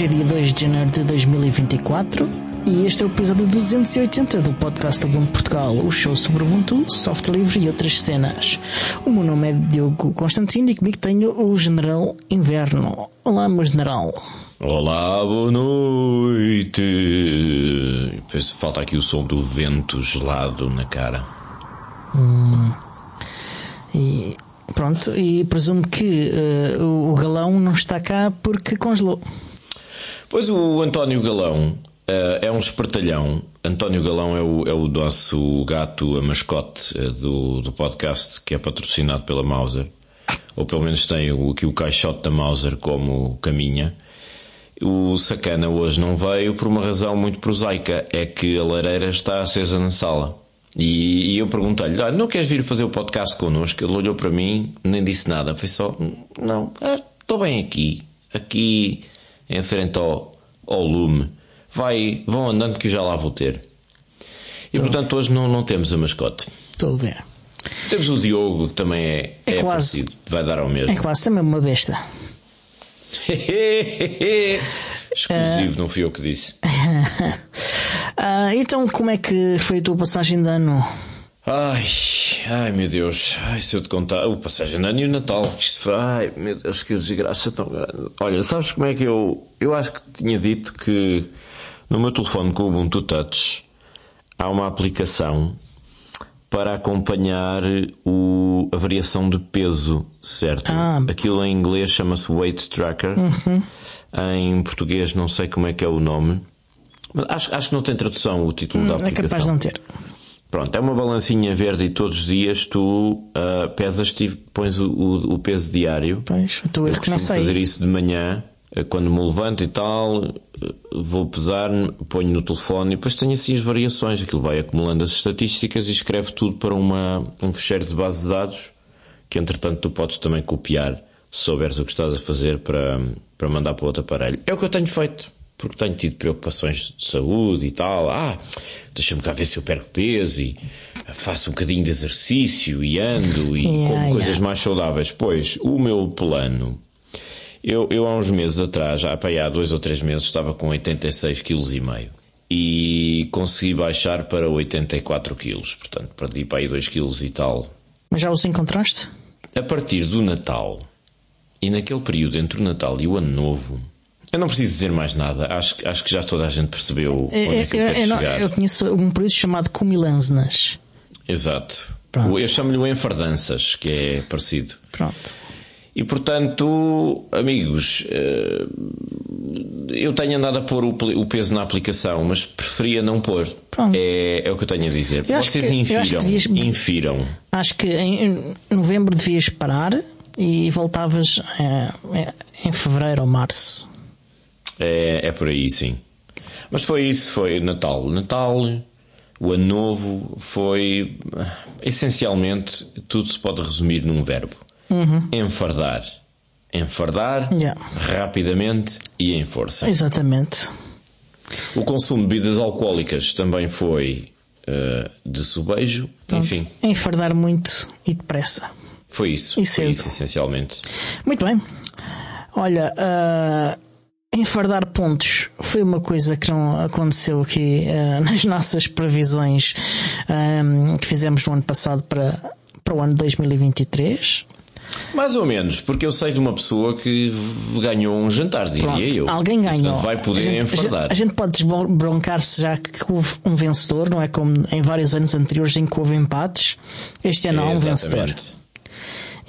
Hoje é dia 2 de janeiro de 2024 e este é o episódio 280 do podcast Ubuntu Portugal, o show sobre Ubuntu, software livre e outras cenas. O meu nome é Diogo Constantino e comigo tenho o General Inverno. Olá, meu General. Olá, boa noite. Penso que falta aqui o som do vento gelado na cara. Hum. E pronto, e presumo que uh, o galão não está cá porque congelou. Pois o António Galão uh, é um espertalhão. António Galão é o, é o nosso gato, a mascote uh, do, do podcast que é patrocinado pela Mauser. Ou pelo menos tem o, aqui o caixote da Mauser como caminha. O sacana hoje não veio por uma razão muito prosaica: é que a lareira está acesa na sala. E, e eu perguntei-lhe: ah, não queres vir fazer o podcast connosco? Ele olhou para mim, nem disse nada. Foi só: não, estou bem aqui, aqui em frente ao, ao lume. Vai, vão andando que eu já lá vou ter. E Tô. portanto hoje não, não temos a mascote. Estou a ver. Temos o Diogo, que também é, é, é quase, parecido, vai dar ao mesmo. É quase também uma besta. Exclusivo, uh... não fui eu que disse. uh, então, como é que foi a tua passagem de ano? Ai, ai meu Deus, ai, se eu te contar, o passagem de ano e o Natal, isto foi, ai meu Deus, que desgraça tão grande. Olha, sabes como é que eu, eu acho que tinha dito que no meu telefone com o Ubuntu Touch há uma aplicação para acompanhar o, a variação de peso, certo? Ah. Aquilo em inglês chama-se Weight Tracker. Uhum. Em português não sei como é que é o nome. Mas acho, acho que não tem tradução o título hum, da aplicação. É capaz de não ter. Pronto, é uma balancinha verde e todos os dias tu uh, pesas e pões o, o, o, peso diário. Pois, tu eu costumo fazer isso de manhã, uh, quando me levanto e tal, uh, vou pesar, ponho no telefone e depois tenho assim as variações. Aquilo vai acumulando as estatísticas e escreve tudo para uma, um fecheiro de base de dados que entretanto tu podes também copiar se souberes o que estás a fazer para, para mandar para outro aparelho. É o que eu tenho feito porque tenho tido preocupações de saúde e tal. Ah, deixa-me cá ver se eu perco peso e faço um bocadinho de exercício e ando e yeah, como yeah. coisas mais saudáveis. Pois, o meu plano. Eu, eu há uns meses atrás, já há dois ou três meses, estava com 86,5 kg e consegui baixar para 84 kg. Portanto, perdi para aí 2 kg e tal. Mas já os encontraste? A partir do Natal e naquele período entre o Natal e o Ano Novo, eu não preciso dizer mais nada. Acho, acho que já toda a gente percebeu onde é, que eu, eu, eu, eu conheço um período chamado Comilanzenas. Exato. Pronto. Eu chamo-lhe o Enfardanças, que é parecido. Pronto. E portanto, amigos, eu tenho andado a pôr o peso na aplicação, mas preferia não pôr. Pronto. É, é o que eu tenho a dizer. Eu Vocês que, infiram. Devias, infiram. Acho que em novembro devias parar e voltavas é, em fevereiro ou março. É, é por aí, sim. Mas foi isso, foi Natal. Natal, o Ano Novo, foi essencialmente tudo se pode resumir num verbo: uhum. enfardar. Enfardar yeah. rapidamente e em força. Exatamente. O consumo de bebidas alcoólicas também foi uh, de subejo, Pronto. enfim. Enfardar muito e depressa. Foi isso, e foi isso essencialmente. Muito bem. Olha, uh, enfardar pontos foi uma coisa que não aconteceu aqui uh, nas nossas previsões um, que fizemos no ano passado para, para o ano 2023. Mais ou menos, porque eu sei de uma pessoa que ganhou um jantar, diria Pronto, eu. Alguém ganhou. Portanto, vai poder a gente, enfardar. A gente, pode desbroncar-se já que houve um vencedor, não é como em vários anos anteriores em que houve empates. Este ano há um vencedor.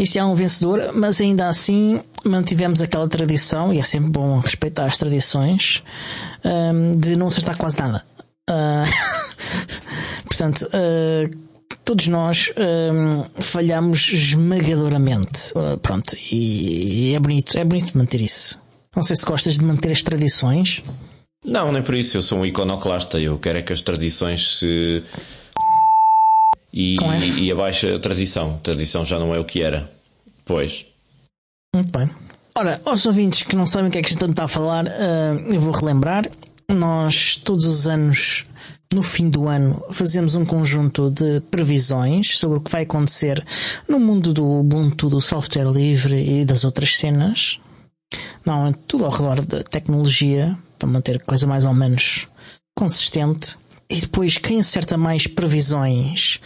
Este é um vencedor, mas ainda assim mantivemos aquela tradição, e é sempre bom respeitar as tradições, um, de não acertar quase nada. Uh, portanto, uh, todos nós um, falhamos esmagadoramente. Uh, pronto, e, e é bonito, é bonito manter isso. Não sei se gostas de manter as tradições. Não, nem por isso. Eu sou um iconoclasta. Eu quero é que as tradições se. E, e abaixa a tradição. A tradição já não é o que era. Pois. Muito bem. Ora, aos ouvintes que não sabem o que é que a gente está a falar, uh, eu vou relembrar. Nós, todos os anos, no fim do ano, fazemos um conjunto de previsões sobre o que vai acontecer no mundo do Ubuntu, do software livre e das outras cenas. Não, é tudo ao redor da tecnologia para manter a coisa mais ou menos consistente. E depois quem acerta mais previsões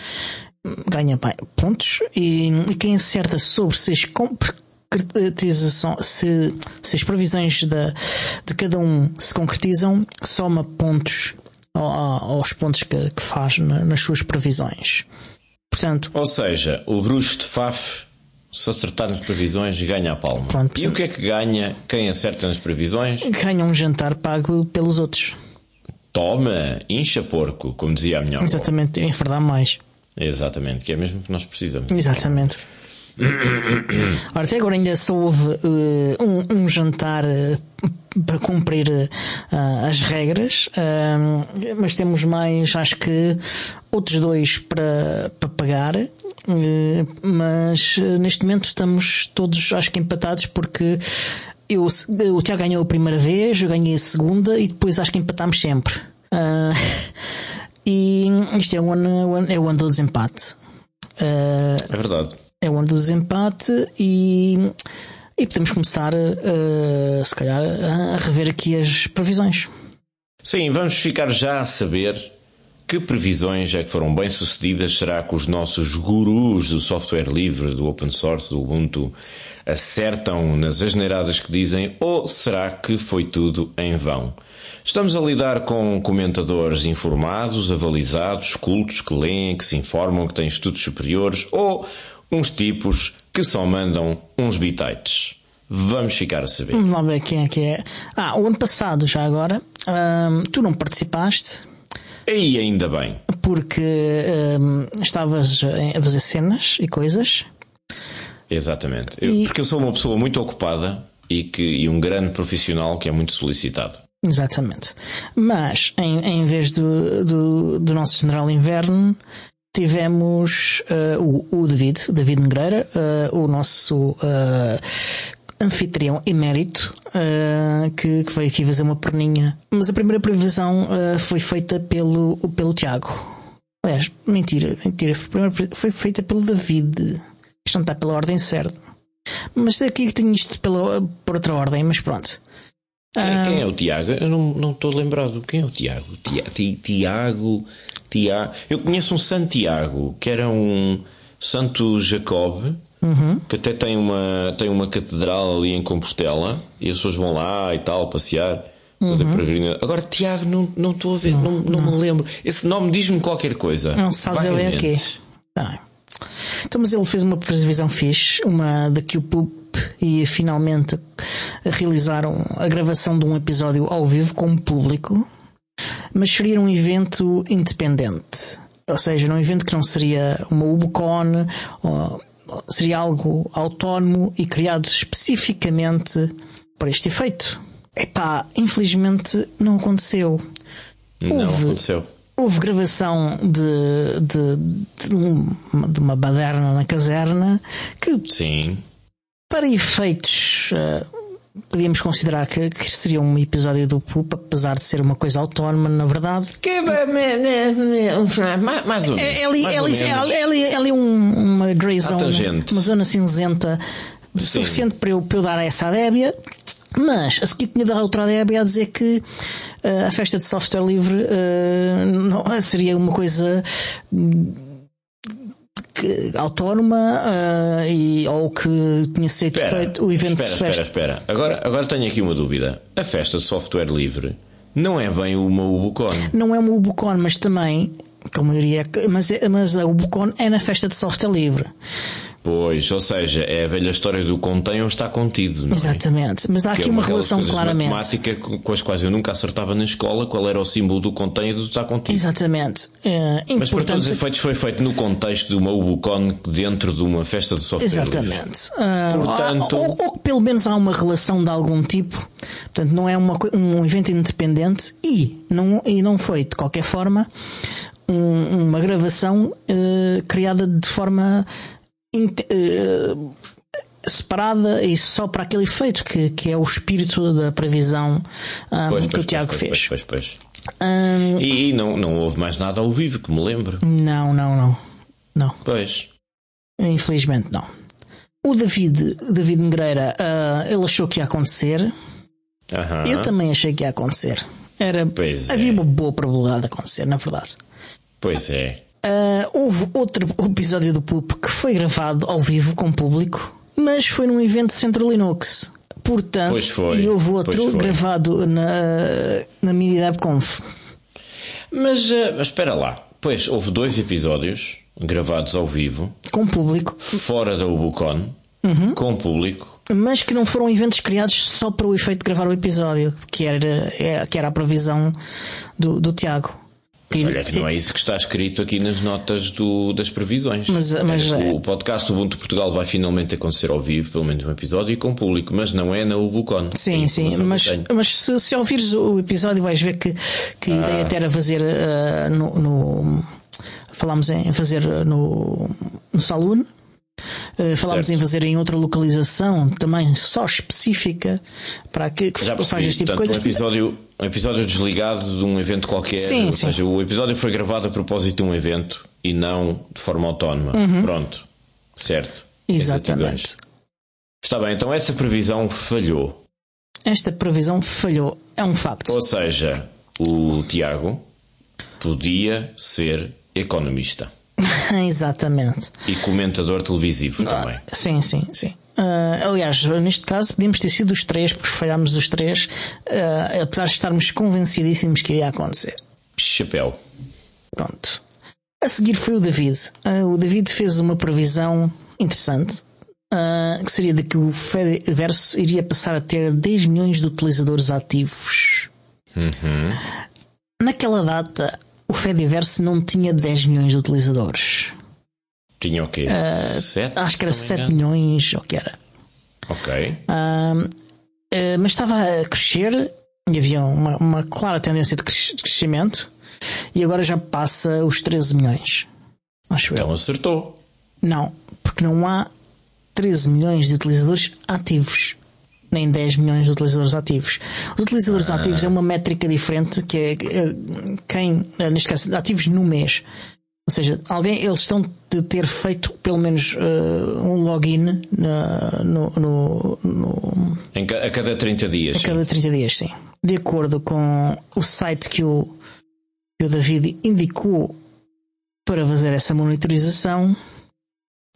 ganha pontos e, quem acerta sobre se as concretização, se, se as previsões de, de cada um se concretizam, soma pontos aos pontos que, que faz nas suas previsões. Portanto, Ou seja, o bruxo de Faf, se acertar nas previsões, ganha a palma. Pronto, e o que é que ganha quem acerta nas previsões? Ganha um jantar pago pelos outros. Toma, incha porco, como dizia a minha avó. Exatamente, enfardar mais. Exatamente, que é mesmo que nós precisamos. Exatamente. Ora, até agora ainda só houve uh, um, um, jantar uh, para cumprir uh, as regras, mas temos mais, acho que, outros dois para, para pagar. mas neste momento estamos todos, acho que, empatados porque eu, o Tiago ganhou a primeira vez, eu ganhei a segunda e depois acho que empatámos sempre. e isto é o ano, é o ano do desempate. é verdade é o ano do desempate e, e podemos começar, uh, se calhar, a rever aqui as previsões. Sim, vamos ficar já a saber que previsões é que foram bem sucedidas. Será que os nossos gurus do software livre, do open source, do Ubuntu, acertam nas asneiradas que dizem ou será que foi tudo em vão? Estamos a lidar com comentadores informados, avalizados, cultos, que leem, que se informam, que têm estudos superiores ou uns tipos que só mandam uns bitites. Vamos ficar a saber. Vamos lá ver quem é que é. Ah, o ano passado, já agora, hum, tu não participaste. E ainda bem. Porque hum, estavas a fazer cenas e coisas. Exatamente. Eu, porque eu sou uma pessoa muito ocupada e, que, e um grande profissional que é muito solicitado. Exatamente. Mas, em, em vez do, do, do nosso general inverno, tivemos uh, o, o David, o David Negreira, uh, o nosso uh, anfitrião emérito, que, que veio aqui fazer uma perninha. Mas a primeira previsão foi feita pelo, pelo Tiago. Aliás, mentira, mentira, foi, foi feita pelo David. Isto não está pela ordem certa. Mas aqui tenho isto pela, por outra ordem, mas pronto. Quem é o Tiago? Eu não estou lembrado. Quem é o Tiago? Tiago. Tiago. Eu conheço um Santiago, que era um Santo Jacob, uhum. que até tem uma, tem uma catedral ali em Compostela, e as pessoas vão lá e tal, passear. Fazer uhum. Agora, Tiago, não estou a ver, não, não, não, não, me lembro. Esse nome diz-me qualquer coisa. Não sabes ele é o quê? Ah. Então, mas ele fez uma previsão fixe, uma da Cube e finalmente realizaram a gravação de um episódio ao vivo com o público mas seria um evento independente. Ou seja, um evento que não seria uma UBCON, seria algo autónomo e criado especificamente para este efeito. Epá, infelizmente não aconteceu. Não houve, aconteceu. Houve gravação de, de, de, uma, de uma baderna na caserna que, Sim. para efeitos uh, podíamos considerar que, que, seria um episódio do PUP, apesar de ser uma coisa autónoma, na verdade. Que, mais. É, ali, é ali, ali, é ali um, uma grey zone, uma zona cinzenta Sim. suficiente para eu, para eu dar essa adébia. Mas a seguir tinha dado outra adébia a dizer que uh, a festa de software livre uh, não, seria uma coisa que, autónoma uh, e, ou que tinha sido espera, feito o evento espera, espera, espera. Agora, agora tenho aqui uma dúvida. A festa de software livre não é bem uma Ubucon. Não é uma Ubucon, mas também, como eu diria, mas, mas a Ubucon é na festa de software livre. Pois, ou seja, é a velha história do contém ou está contido. Não é? Exatamente, mas há que aqui é uma, uma relação claramente. matemática com as quais eu nunca acertava na escola qual era o símbolo do contém e do está contido. Exatamente. Uh, mas por todos os efeitos foi feito no contexto de uma Ubucon dentro de uma festa de software. Exatamente. Uh, Portanto... Ou, ou, ou, pelo menos há uma relação de algum tipo. Portanto, não é uma, um evento independente e não, e não foi de qualquer forma um, uma gravação uh, criada de forma separada e só para aquele efeito que, que é o espírito da previsão um, pois, que pois, o Tiago pois, fez. Pois, pois, um, e, e não, não houve mais nada ao vivo que me lembro. Não, não, não. Não. Pois. Infelizmente não. o David, David Negreira, uh, ele achou que ia acontecer. Aham. Eu também achei que ia acontecer. Era, Pois é. havia uma boa probabilidade de acontecer, na verdade. Pois é. Ah, houve outro episódio do Poop que foi gravado ao vivo com público, mas foi num evento Centro Linux. Portanto, Pois foi, e houve outro gravado na, na Mini DevConf. Mas, eh, mas espera lá. Pois, houve dois episódios gravados ao vivo, Com público, fora da Ubucon, Uhum. com público. mas que não foram eventos criados só para o efeito de gravar o episódio, que era, é- que era a previsão do, do Tiago. Que- Olha, que não é isso que está escrito aqui nas notas do- das previsões. Mas- mas É, é- o podcast do Ubuntu Portugal vai finalmente acontecer ao vivo, pelo menos um episódio, e com público, mas não é na Ubucon. É Sim, a sim, mas, mas se, se ouvires o episódio vais ver que, que a ideia até era fazer ah, no, no- falámos em fazer no, no Saloon, ah, falámos Certo. em fazer em outra localização também só específica para que, que Já faz percebi, este tipo de coisas. um episódio, um episódio desligado de um evento qualquer. Sim, ou sim. seja, o episódio foi gravado a propósito de um evento e não de forma autónoma. Pronto. Certo. Uhum. Exatamente. Está bem, então essa previsão falhou. Esta previsão falhou, é um facto. Ou seja, o Tiago podia ser economista Exatamente. e comentador televisivo também. Sim, sim, sim. Ah, aliás, neste caso, podíamos ter sido os três, porque falhámos os três, ah, apesar de estarmos convencidíssimos que iria acontecer. Chapéu. Pronto. A seguir foi o David. Ah, o David fez uma previsão interessante, ah, que seria de que o Fediverse iria passar a ter 10 milhões de utilizadores ativos. Naquela data, o Fediverse não tinha 10 milhões de utilizadores. Tinha o quê? Sete? Ah, Acho que era se não 7 me engano? milhões, ou que era. Ok. Eh, mas estava a crescer e havia uma, uma clara tendência de cres- crescimento e agora já passa os 13 milhões. Acho eu. Então acertou. Não, porque não há 13 milhões de utilizadores ativos. Nem 10 milhões de utilizadores ativos. Os utilizadores ativos é uma métrica diferente que é eh, quem, eh, neste caso, ativos no mês. Ou seja, alguém, eles estão de ter feito pelo menos eh, um login na- no- no- no, Em ca- a cada 30 dias. a sim. cada 30 dias, sim. De acordo com o site que o, que o David indicou para fazer essa monitorização,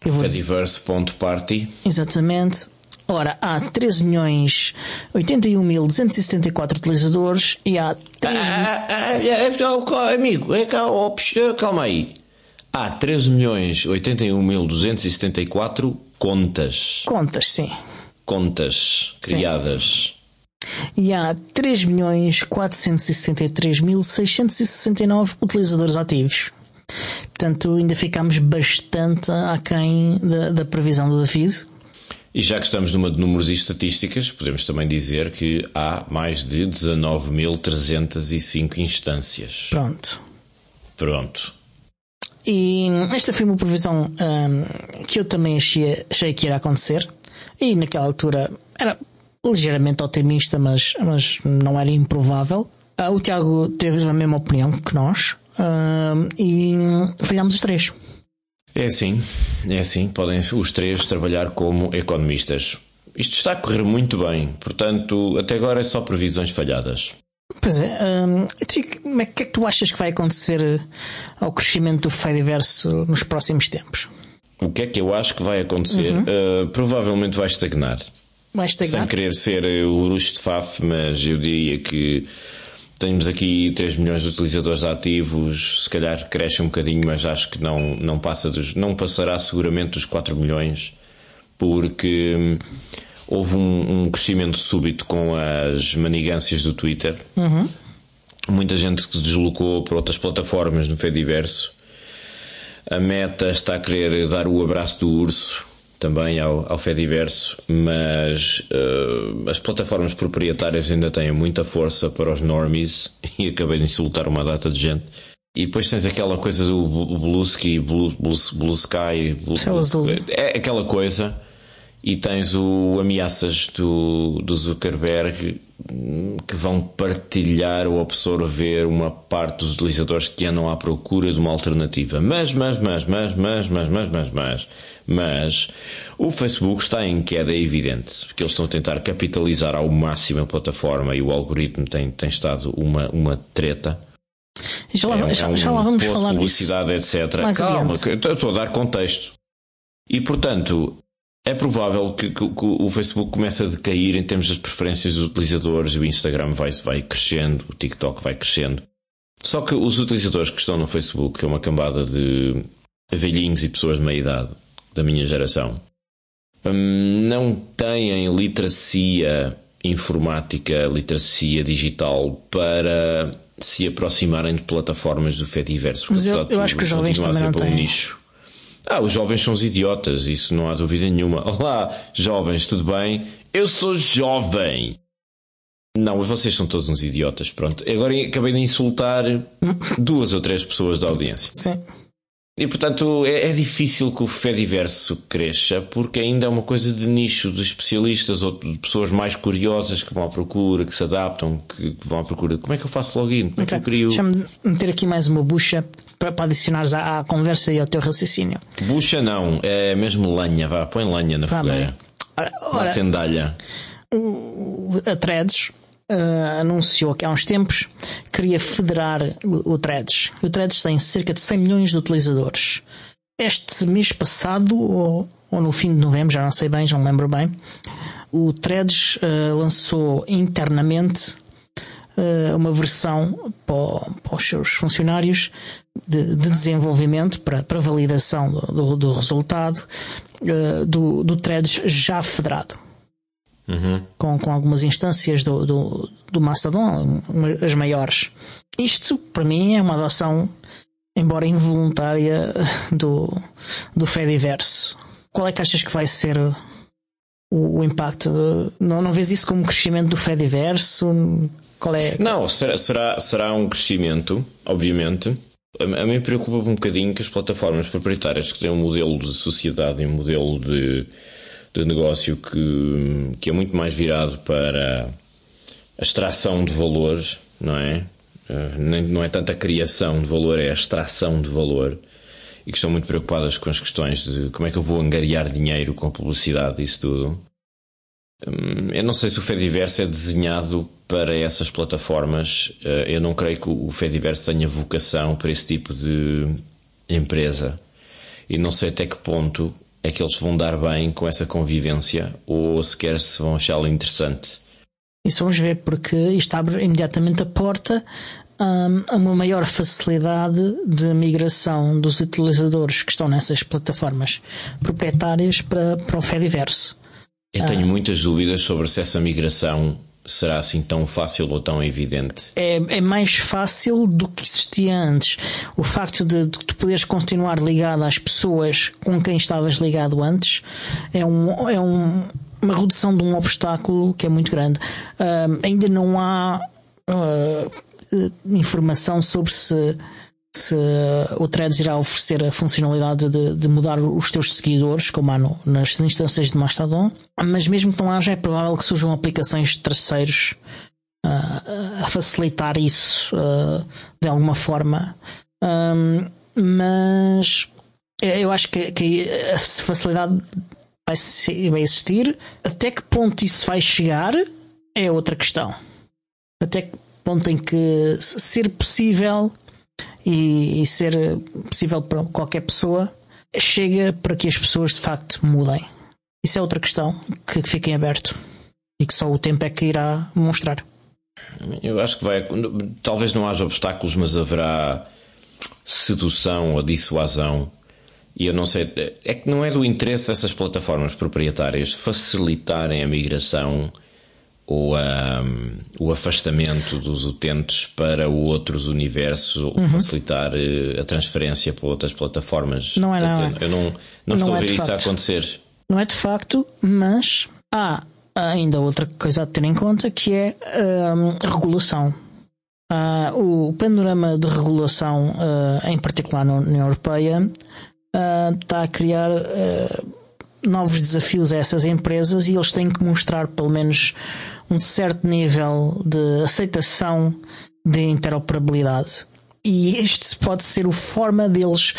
dizer Fediverse.party. exatamente. Ora, há 13 milhões 81.274 utilizadores e há 3 mil... Ah, ah, ah, ah, amigo, é cá, psh, calma aí. Há 13 milhões 81 mil 274 contas. contas, sim. Contas criadas. E há 3 milhões 463.669 utilizadores ativos. Portanto, ainda ficamos bastante aquém da, da previsão do David. E já que estamos numa de números e estatísticas, podemos também dizer que há mais de 19.305 instâncias. Pronto. Pronto. E esta foi uma previsão hum, que eu também achei, achei que ia acontecer. E naquela altura era ligeiramente otimista, mas, mas não era improvável. Ah, o Tiago teve a mesma opinião que nós. hum, e falhámos os três. É assim, é assim. Podem os três trabalhar como economistas. Isto está a correr muito bem, portanto, até agora é só previsões falhadas. Pois é, hum, tu, como é que é que tu achas que vai acontecer eh, ao crescimento do Fediverso nos próximos tempos? O que é que eu acho que vai acontecer? Uh, provavelmente vai estagnar. Vai Sem estagnar? querer ser uh, o Urush de Faf, mas eu diria que temos aqui 3 milhões de utilizadores ativos, se calhar cresce um bocadinho, mas acho que não, não, passa dos, não passará seguramente dos 4 milhões, porque hum, houve um, um crescimento súbito com as manigâncias do Twitter. Muita gente que se deslocou para outras plataformas no Fediverso. A Meta está a querer dar o abraço do urso também ao, ao Fediverso, mas eh, as plataformas proprietárias ainda têm muita força para os normies e acabei de insultar uma data de gente. E depois tens aquela coisa do Blue Blue, Blue, Blue Sky, Blue, Céu azul. é aquela coisa. E tens o ameaças do, do Zuckerberg que vão partilhar ou absorver uma parte dos utilizadores que andam à procura de uma alternativa. Mas, mas, mas, mas, mas, mas, mas, mas, mas, mas o Facebook está em queda evidente, porque eles estão a tentar capitalizar ao máximo a plataforma e o algoritmo tem, tem estado uma, uma treta. Já lá, é, já, é um já lá vamos falar publicidade, disso. etc. Calma, estou a dar contexto. E portanto, é provável que, que, que, o Facebook comece a decair em termos das preferências dos utilizadores, o Instagram vai, vai crescendo, o TikTok vai crescendo. Só que os utilizadores que estão no Facebook, que é uma cambada de velhinhos e pessoas de meia idade da minha geração, hum, não têm literacia informática, literacia digital para se aproximarem de plataformas do Fediverso. Mas eu, eu acho que os jovens também não têm. Nicho. Ah, os jovens são os idiotas, isso não há dúvida nenhuma. Olá, jovens, tudo bem? Eu sou jovem. Não, vocês são todos uns idiotas, pronto. Agora acabei de insultar duas ou três pessoas da audiência. Sim. E portanto é, é, difícil que o Fediverso cresça porque ainda é uma coisa de nicho, de especialistas ou de pessoas mais curiosas que vão à procura, que se adaptam, que, que vão à procura de como é que eu faço login, como okay. é que eu crio. Deixa-me meter aqui mais uma bucha para, para adicionares à, à, conversa e ao teu raciocínio. Bucha não, é mesmo lenha, vá, põe lenha na tá fogueira. Ora, ora, sendalha. A Threads uh, anunciou que há uns tempos queria federar o, o Threads. O Threads tem cerca de 100 milhões de utilizadores. Este mês passado, ou, ou no fim de novembro, já não sei bem, já não lembro bem, o Threads uh, lançou internamente uh, uma versão para, os seus funcionários de, de desenvolvimento para, para validação do, do, do resultado uh, do, do Threads já federado uhum. com, com algumas instâncias do, do, do Mastodon, as maiores. Isto, para mim, é uma adoção, embora involuntária, do, do Fediverso. Qual é que achas que vai ser o, o impacto? De, não, não vês isso como crescimento do Fediverso? Qual é? Não, será, será, será um crescimento, obviamente. A, a mim preocupa um bocadinho que as plataformas proprietárias que têm um modelo de sociedade e um modelo de de negócio que, que é muito mais virado para a extração de valores, não é? Eh, não é tanto a criação de valor, é a extração de valor. E que estão muito preocupadas com as questões de como é que eu vou angariar dinheiro com publicidade e isso tudo. Hum, eu não sei se o Fediverso é desenhado para essas plataformas. Eh, eu não creio que o Fediverso tenha vocação para esse tipo de empresa. E não sei até que ponto é que eles vão dar bem com essa convivência ou sequer se vão achá-la interessante. Isso vamos ver, porque isto abre imediatamente a porta hum, a uma maior facilidade de migração dos utilizadores que estão nessas plataformas proprietárias para, para o Fediverso. Eu tenho ah. muitas dúvidas sobre se essa migração será assim tão fácil ou tão evidente? É, é mais fácil do que existia antes. O facto de, de tu poderes continuar ligado às pessoas com quem estavas ligado antes é, um, é um, uma redução de um obstáculo que é muito grande. Uh, ainda não há uh, informação sobre se se o Threads irá oferecer a funcionalidade de, de mudar os teus seguidores, como há no, nas instâncias de Mastodon, mas mesmo que não haja, é provável que surjam aplicações de terceiros uh, a facilitar isso uh, de alguma forma. Um, mas eu acho que, que a facilidade vai, ser, vai existir. Até que ponto isso vai chegar é outra questão. Até que ponto em que ser possível e, e ser possível para qualquer pessoa, chega para que as pessoas de facto mudem. Isso é outra questão que fica em aberto e que só o tempo é que irá mostrar. Eu acho que vai. Talvez não haja obstáculos, mas haverá sedução ou dissuasão. E eu não sei. É que não é do interesse dessas plataformas proprietárias facilitarem a migração o, um, o afastamento dos utentes para outros universos ou uhum. facilitar uh, a transferência para outras plataformas. Não é nada. Eu não, não, não estou é a ver isso a acontecer. Não é de facto, mas há ainda outra coisa a ter em conta que é um, a regulação. Uh, o panorama de regulação, uh, em particular na União Europeia, uh, está a criar novos desafios a essas empresas e eles têm que mostrar pelo menos um certo nível de aceitação de interoperabilidade. E este pode ser o forma deles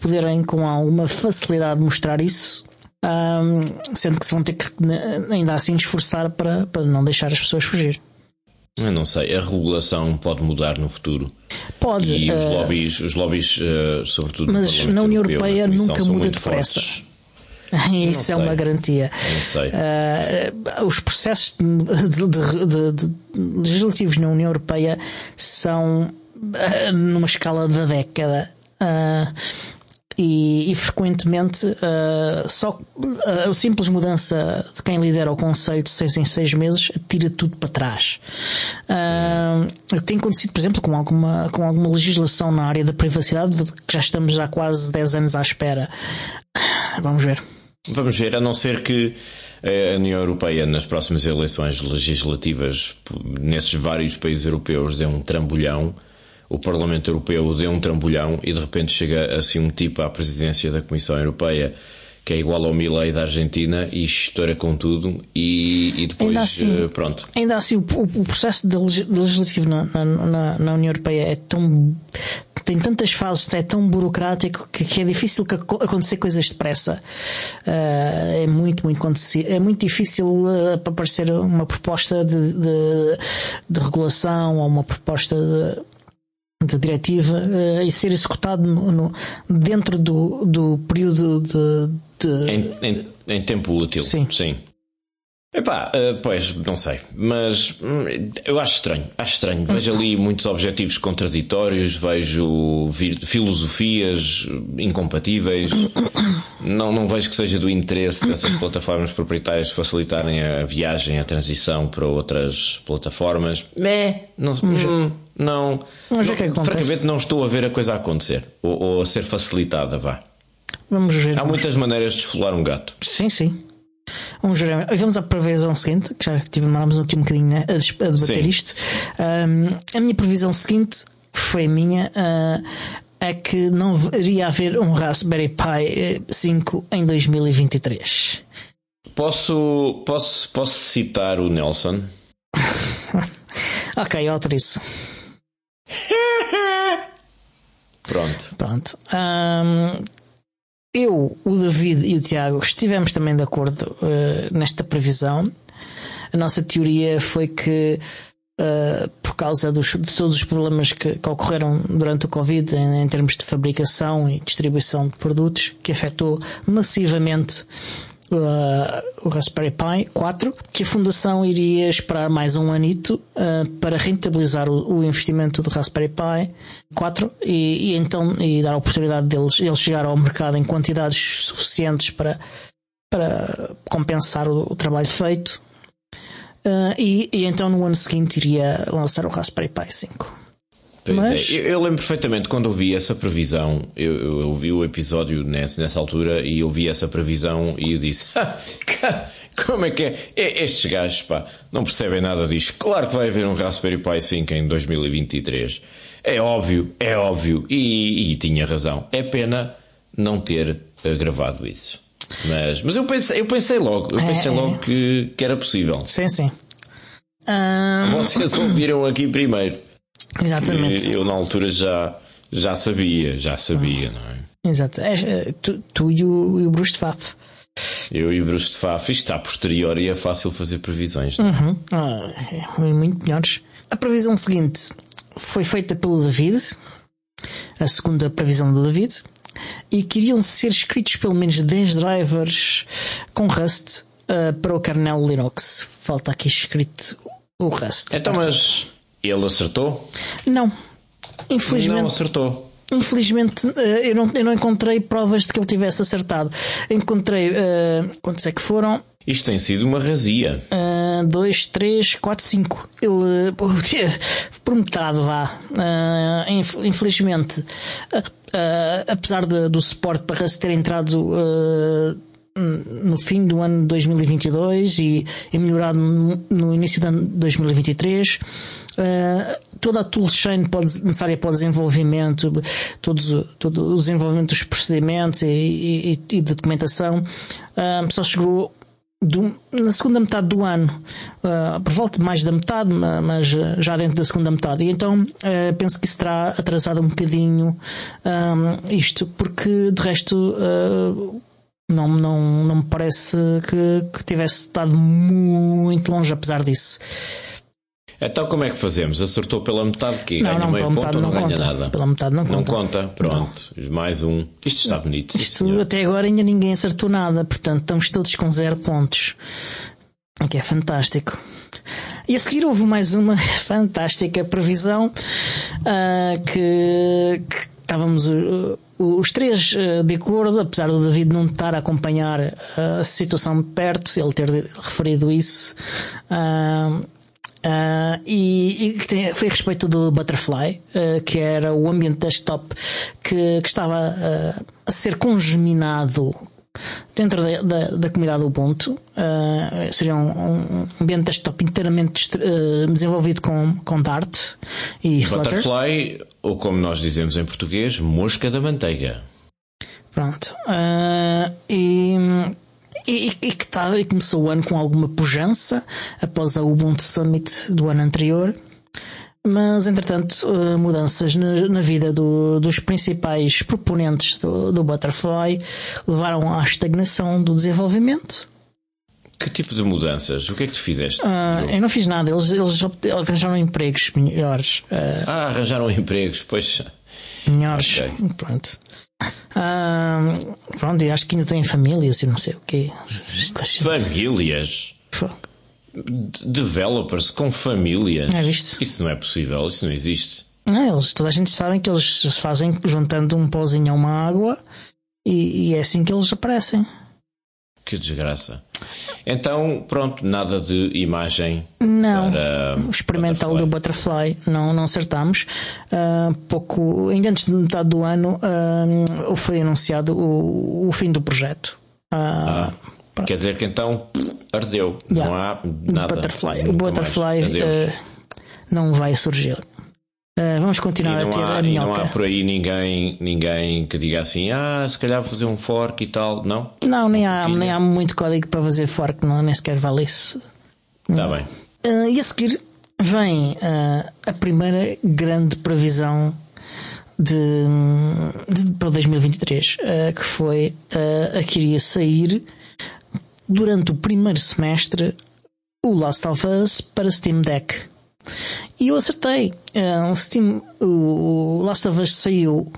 poderem com alguma facilidade mostrar isso, um, sendo que se vão ter que ainda assim esforçar para, para não deixar as pessoas fugir. Eu não sei, a regulação pode mudar no futuro. Pode. E os uh, lobbies, os lobbies uh, sobretudo. Mas na União Europeia nunca muda depressa. Isso é uma garantia. Não sei. Uh, os processos de, de, de, de, legislativos na União Europeia são uh, numa escala da década. Uh, e, e, frequentemente uh, só a simples mudança de quem lidera o conceito de seis em seis meses tira tudo para trás. Uh, tem acontecido, por exemplo, com alguma, com alguma legislação na área da privacidade que já estamos há quase 10 anos à espera. Vamos ver. Vamos ver, a não ser que eh, a União Europeia, nas próximas eleições legislativas, nesses vários países europeus, dê um trambolhão, o Parlamento Europeu dê um trambolhão e de repente chega assim um tipo à presidência da Comissão Europeia que é igual ao Milley da Argentina e estoura com tudo e, e depois ainda assim, uh, pronto. Ainda assim, o, o processo legislativo na, na, na, União Europeia é tão tem tantas fases, é tão burocrático que, que é difícil que acontecer coisas depressa. Uh, é muito, muito é muito difícil uh, aparecer uma proposta de, de, de regulação ou uma proposta de, de diretiva uh, e ser executado no, no, dentro do, do período de... Em, em, em, tempo útil. Sim. Sim. Epá, uh, pois, não sei, mas hum, eu acho estranho, acho estranho. Vejo ali muitos objetivos contraditórios, vejo filosofias incompatíveis. Não, não vejo que seja do interesse dessas plataformas proprietárias facilitarem a viagem, a transição para outras plataformas. Não, hum, não, Vamos ver o que é que francamente não estou a ver a coisa a acontecer ou, ou a ser facilitada, vá. Vamos ver. Há muitas maneiras de esfolar um gato. Sim, sim. Vamos, ver, vamos à previsão seguinte, que já tivemos aqui um bocadinho né, a, a debater Sim. isto. Um, a minha previsão seguinte foi a minha. Uh, é que não iria haver um Raspberry Pi 5 eh, em 2023. Posso, posso, posso citar o Nelson? ok, autorizo. Pronto. Pronto. Um, eu, o David e o Tiago estivemos também de acordo uh, nesta previsão. A nossa teoria foi que, uh, por causa dos, de todos os problemas que, que ocorreram durante o Covid, em, em, termos de fabricação e distribuição de produtos, que afetou massivamente uh, o Raspberry Pi 4, que a Fundação iria esperar mais um anito uh, para rentabilizar o, o, investimento do Raspberry Pi 4 e, e, então e dar a oportunidade deles eles chegar ao mercado em quantidades suficientes para, para compensar o, o trabalho feito. Uh, e, e então no ano seguinte iria lançar o Raspberry Pi 5. Pois Mas... é, eu, eu, lembro perfeitamente quando ouvi essa previsão, eu, eu ouvi o episódio nessa, nessa altura e ouvi essa previsão e eu disse: Como é que é? é? Estes gajos, pá, não percebem nada disto. Claro que vai haver um Raspberry Pi 5 em 2023. É óbvio, é óbvio. E, e tinha razão. É pena não ter gravado isso. Mas, mas eu, pensei, eu pensei logo, eu pensei é, logo é. que, que era possível. Sim, sim. Vocês ouviram aqui primeiro. Exatamente. Eu na altura já, já sabia, já sabia, não é? Exato. É, tu, tu e, o, e o Bruce de Faf. Eu e o Bruce de Faf, isto está a posterior e é fácil fazer previsões. Não é? Uhum. Ah, é muito melhores. A previsão seguinte foi feita pelo David, a segunda previsão do David, e queriam ser escritos pelo menos 10 drivers com Rust uh, para o kernel Linux. Falta aqui escrito o Rust. Então, mas ele acertou? Não. Infelizmente. Não acertou. Infelizmente eh, eu não, eu não encontrei provas de que ele tivesse acertado. Encontrei. Uh, quantos é que foram? Isto tem sido uma razia. Uh, dois, três, quatro, cinco. Ele. por metade vá. Uh, infelizmente. Uh, apesar de, do suporte para ter entrado no fim do ano 2022 e, melhorado no, início do ano 2023. Uh, toda a toolchain necessária para o desenvolvimento, todos, todo o desenvolvimento dos procedimentos e, e, e documentação, uh, só chegou do, na segunda metade do ano, uh, por volta de mais da metade, mas já dentro da segunda metade. E então uh, penso que isso terá atrasado um bocadinho um, isto, porque de resto uh, não, não, não me parece que, que tivesse estado muito longe, apesar disso. Então como é que fazemos? Acertou pela metade que não, ganha não, meio ponto metade, ou não, conta. ganha nada? Pela metade não conta. Não conta, pronto. Não. Mais um. Isto está bonito. Isto até agora ainda ninguém acertou nada, portanto estamos todos com zero pontos. O que é fantástico. E a seguir houve mais uma fantástica previsão uh, que, que, estávamos uh, os três uh, de acordo, apesar do David não estar a acompanhar a situação de perto, ele ter referido isso. Uh, e, e tem, foi a respeito do Butterfly, uh, que era o ambiente desktop que, que estava uh, a ser congeminado dentro da, da, da comunidade Ubuntu. seria um, um, ambiente desktop inteiramente desenvolvido com, com Dart e Flutter. Butterfly, ou como nós dizemos em português, mosca da manteiga. Pronto. e e, e, que tá, e começou o ano com alguma pujança após a Ubuntu Summit do ano anterior. Mas, entretanto, uh, mudanças na, vida do, dos principais proponentes do, do Butterfly levaram à estagnação do desenvolvimento. Que tipo de mudanças? O que é que tu fizeste? Uh, eu não fiz nada, eles, eles arranjaram empregos melhores. Uh, ah, arranjaram empregos, pois. Melhores. Okay. Pronto. Ah, pronto, e acho que ainda tem famílias e não sei o quê. Famílias? Developers com famílias? É? Isso não é possível, isso não existe. É, eles, toda a gente sabe que eles se fazem juntando um pozinho a uma água e, e é assim que eles aparecem. Que desgraça. Então, pronto, nada de imagem. Não, para experimental Butterfly. do Butterfly, não, não acertamos. Uh, pouco, ainda antes de metade do ano, uh, foi anunciado o, o fim do projeto. Uh, ah, quer dizer que então ardeu. Yeah. Não há nada. Butterfly. O Butterfly não vai surgir. Uh, vamos continuar a ter há, a minhoca. não há por aí ninguém, ninguém que diga assim, ah, se calhar vou fazer um fork e tal, não? Não, nem, há, nem há muito código para fazer fork, não, nem sequer vale isso. Está bem. Uh, e a seguir vem uh, a primeira grande previsão de, de para 2023, que foi a que iria sair durante o primeiro semestre o Last of Us para Steam Deck. E eu acertei. Uh, o, Steam, o Last of Us saiu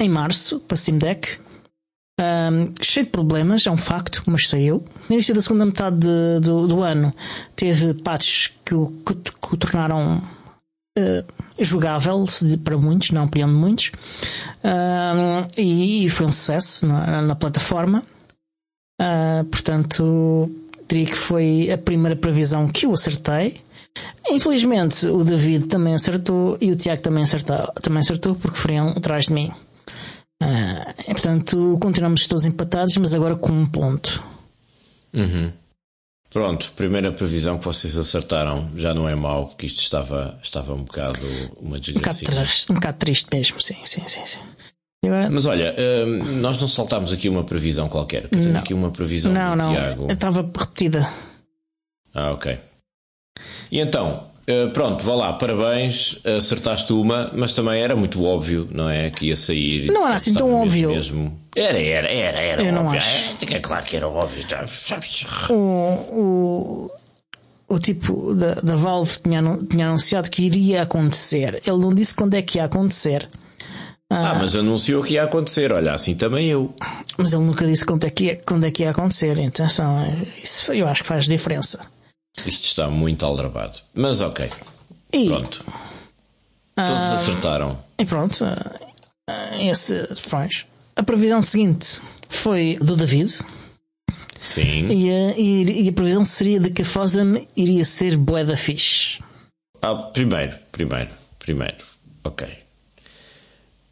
em março para Steam Deck. Um, cheio de problemas, é um facto, mas saiu. No início da segunda metade de, do, do, ano teve patches que o, que, que o tornaram uh, jogável para muitos, na opinião de muitos. Um, e, e, foi um sucesso na, na plataforma. Uh, portanto, diria que foi a primeira previsão que eu acertei. Infelizmente, o David também acertou e o Tiago também acertou, também acertou porque foram atrás de mim. Uh, portanto, continuamos todos empatados, mas agora com um ponto. Uhum. Pronto, primeira previsão que vocês acertaram já não é mau, porque isto estava, estava um bocado uma desgraça. Um, um bocado, triste mesmo, sim, sim, sim. sim. Mas olha, hum, nós não saltámos aqui uma previsão qualquer. Eu tenho aqui uma previsão não, do não, Tiago. Estava repetida. Ah, ok. E então, eh, pronto, vá lá, parabéns, acertaste uma, mas também era muito óbvio, não é? Que ia sair. Não era assim tão óbvio. Mesmo. Era, era, era, era. Eu óbvio. não acho. É, é claro que era óbvio. O, o, o tipo da, da Valve tinha, tinha anunciado que iria acontecer. Ele não disse quando é que ia acontecer. Ah, ah, mas anunciou que ia acontecer, olha, assim também eu. Mas ele nunca disse quando é que ia, quando é que ia acontecer, então isso eu acho que faz diferença. Isto está muito aldrabado. Mas ok. E, pronto. Todos uh, acertaram. E pronto. Uh, esse, pronto. A previsão seguinte foi do David. Sim. E a, e, e a previsão seria de que a Fosam iria ser bué da fixe. Ah, primeiro, primeiro, primeiro. Ok.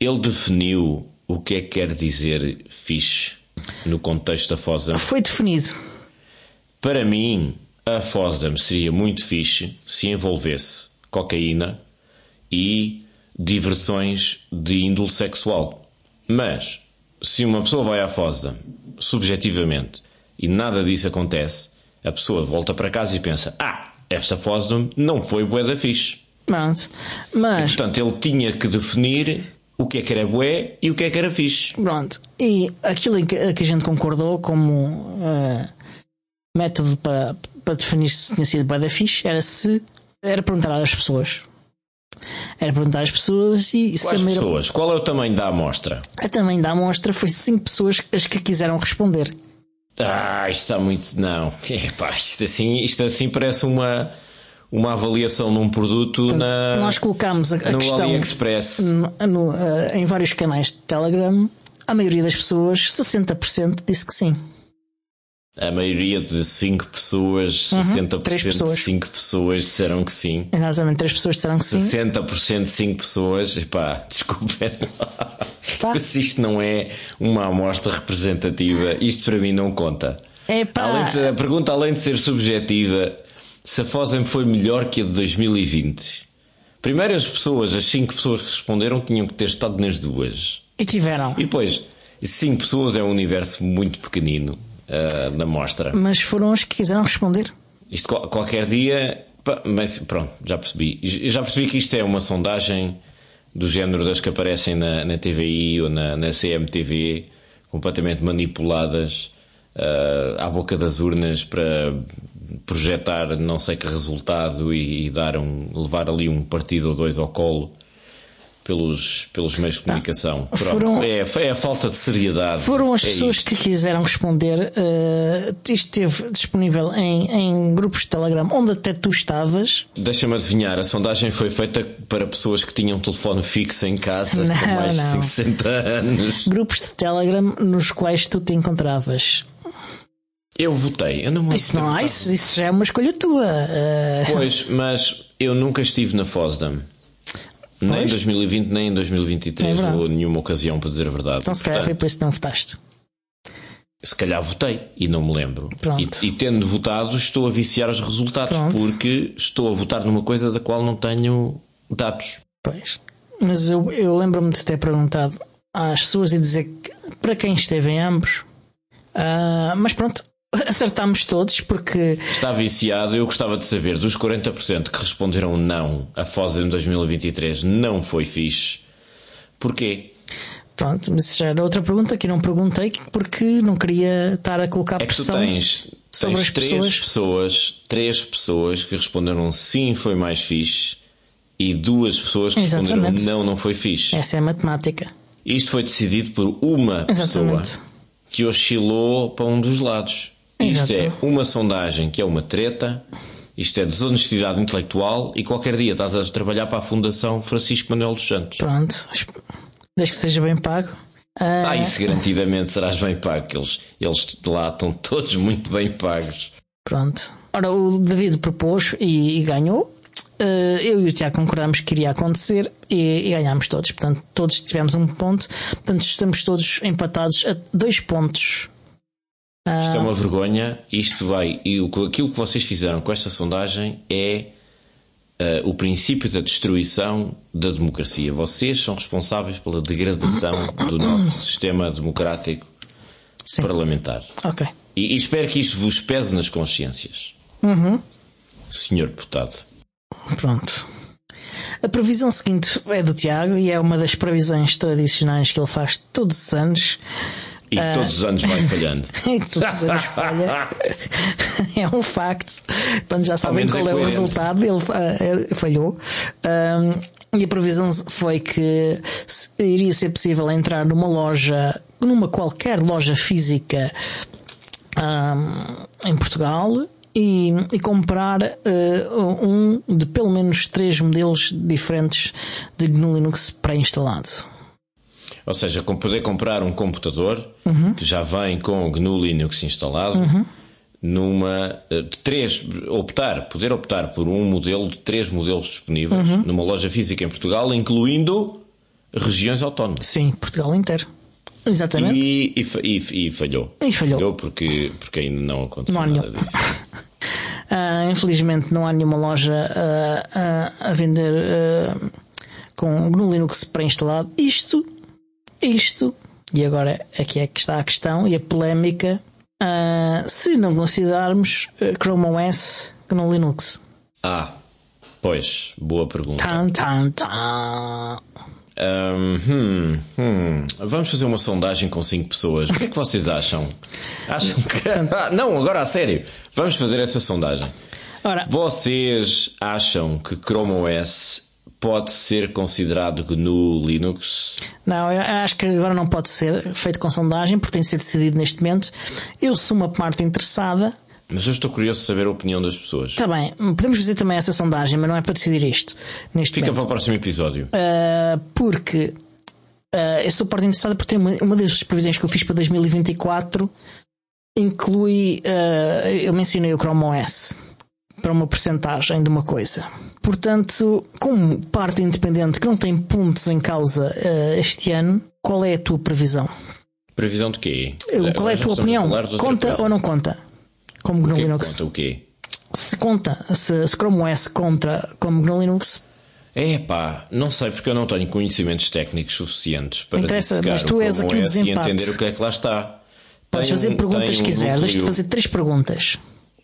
Ele definiu o que é que quer dizer fixe. no contexto da FOSDEM. Foi definido. Para mim, a FOSDEM seria muito fixe se envolvesse cocaína e diversões de índole sexual. Mas, se uma pessoa vai à FOSDEM, subjetivamente, e nada disso acontece, a pessoa volta para casa e pensa: Ah, esta FOSDEM não foi bué da fixe. Pronto. Mas. E, portanto, ele tinha que definir o que é que era bué e o que é que era fixe. Pronto. E aquilo que, que a gente concordou como uh, método para, para definir se tinha sido bué da fixe era se. Era perguntar às pessoas. Era perguntar às pessoas e Quais maior... pessoas? Qual é o tamanho da amostra? A tamanho da amostra foi 5 pessoas as que quiseram responder. Ah, isto está muito. Não. Epá, isto assim, isto assim parece uma uma avaliação num produto Portanto, na, nós colocámos a, a no questão AliExpress. No, no, uh, em vários canais de Telegram. A maioria das pessoas, 60%, disse que sim. A maioria de 5 pessoas, uhum, 60% pessoas. de 5 pessoas disseram que sim. Exatamente, 3 pessoas disseram que 60% sim. 60% de 5 pessoas, epá, desculpem lá. Se isto não é uma amostra representativa, isto para mim não conta. Epá. Além de, a pergunta, além de ser subjetiva, se a FOSEM foi melhor que a de 2020. Primeiro, as pessoas, as 5 pessoas que responderam, tinham que ter estado nas duas. E tiveram. E depois, 5 pessoas é um universo muito pequenino uh, da mostra. Mas foram as que quiseram responder. Isto qualquer dia. Mas pronto, já percebi. Já percebi que isto é uma sondagem do género das que aparecem na, na TVI ou na, na CMTV, completamente manipuladas uh, à boca das urnas para projetar não sei que resultado e, e, dar um, levar ali um partido ou dois ao colo pelos, pelos meios de comunicação. Foram, é, é, a falta de seriedade. Foram as é pessoas isto. que quiseram responder. Uh, isto esteve disponível em, em grupos de Telegram, onde até tu estavas. Deixa-me adivinhar, a sondagem foi feita para pessoas que tinham telefone fixo em casa não, com mais não. de 60 anos. Grupos de Telegram nos quais tu te encontravas. Eu votei. Eu não isso não há, isso, isso, já é uma escolha tua. Uh... Pois, mas eu nunca estive na FOSDEM. Nem em 2020, nem em 2023. É não houve nenhuma ocasião para dizer a verdade. Então, se calhar foi por isso que não votaste. Se calhar votei e não me lembro. E, e, tendo votado, estou a viciar os resultados Pronto. porque estou a votar numa coisa da qual não tenho dados. Pois. Mas eu, eu lembro-me de ter perguntado às pessoas e dizer que para quem esteve em ambos. Uh, mas pronto, acertámos todos porque. Está viciado. Eu gostava de saber dos 40% que responderam não a FOSDEM 2023 não foi fixe. Porquê? Pronto, mas já era outra pergunta que eu não perguntei porque não queria estar a colocar é que pressão. Tu tens, sobre tens as três pessoas. pessoas. Três pessoas que responderam sim, foi mais fixe. E duas pessoas que Exatamente. responderam não, não foi fixe. Essa é a matemática. Isto foi decidido por uma Exatamente. pessoa que oscilou para um dos lados. Isto é uma sondagem que é uma treta, isto é desonestidade intelectual e qualquer dia estás a trabalhar para a Fundação Francisco Manuel dos Santos. Pronto, desde que seja bem pago. Ah, isso garantidamente serás bem pago, eles, eles de lá estão todos muito bem pagos. Pronto. Ora, o David propôs e, e ganhou. Uh, eu e o Tiago concordamos que iria acontecer e, e ganhámos todos. Portanto, todos tivemos um ponto. Portanto, estamos todos empatados a dois pontos isto é uma vergonha. Isto vai. E aquilo que vocês fizeram com esta sondagem é uh, o princípio da destruição da democracia. Vocês são responsáveis pela degradação do nosso sistema democrático Sim. parlamentar. Ok. E, e, espero que isto vos pese nas consciências. Uhum. Senhor deputado. Pronto. A previsão seguinte é do Tiago e é uma das previsões tradicionais que ele faz todos os anos. E uh, todos os anos vai falhando. e todos os anos falha. é um facto. Quando já sabem qual é, é o resultado, ele, uh, falhou. Um, e a previsão foi que iria ser possível entrar numa loja, numa qualquer loja física um, em Portugal e, e comprar uh, um de pelo menos três modelos diferentes de GNU Linux pré-instalado. Ou seja, poder comprar um computador uhum. que já vem com o GNU Linux instalado, uhum. numa eh, de três, optar, poder optar por um modelo de três modelos disponíveis uhum. numa loja física em Portugal, incluindo regiões autónomas. Sim, Portugal inteiro. Exatamente. E, e, e, e falhou. E falhou. falhou. porque, porque ainda não aconteceu Não nada disso. Ah, infelizmente não há nenhuma loja ah, ah, a vender com GNU Linux pré-instalado. Isto, isto, e agora aqui é que está a questão e a polémica, ah, se não considerarmos ah, Chrome OS GNU Linux. Ah, pois, boa pergunta. Tan, tan, tan. Ahm, hum, hum. Vamos fazer uma sondagem com 5 pessoas. O que é que vocês acham? Acham que. Ah, não, agora a sério. Vamos fazer essa sondagem. Ora, Vocês acham que Chrome OS pode ser considerado GNU Linux? Não, eu acho que agora não pode ser feito com sondagem, porque tem de ser decidido neste momento. Eu sou uma parte interessada. Mas eu estou curioso de saber a opinião das pessoas. Está bem, podemos fazer também essa sondagem, mas não é para decidir isto neste Fica para momento. o próximo episódio. Ah, porque ah, eu sou parte interessada porque uma, uma das previsões que eu fiz para 2024 inclui. ah, eu mencionei o Chrome OS para uma percentagem de uma coisa. Portanto, como parte independente que não tem pontos em causa ah, este ano, qual é a tua previsão? Previsão de quê? Eu- Qual é a tua opinião? Conta coisa. ou não conta? Como GNU que que Linux? conta o quê? Se conta, se, se Chrome OS conta como GNU Linux, É pá, não sei porque eu não tenho conhecimentos técnicos suficientes para Interessa, mas tu és aqui o OS e desempate. entender o que é que lá está. podes fazer perguntas tem se um quiser. núcleo- Deixa-te fazer três perguntas.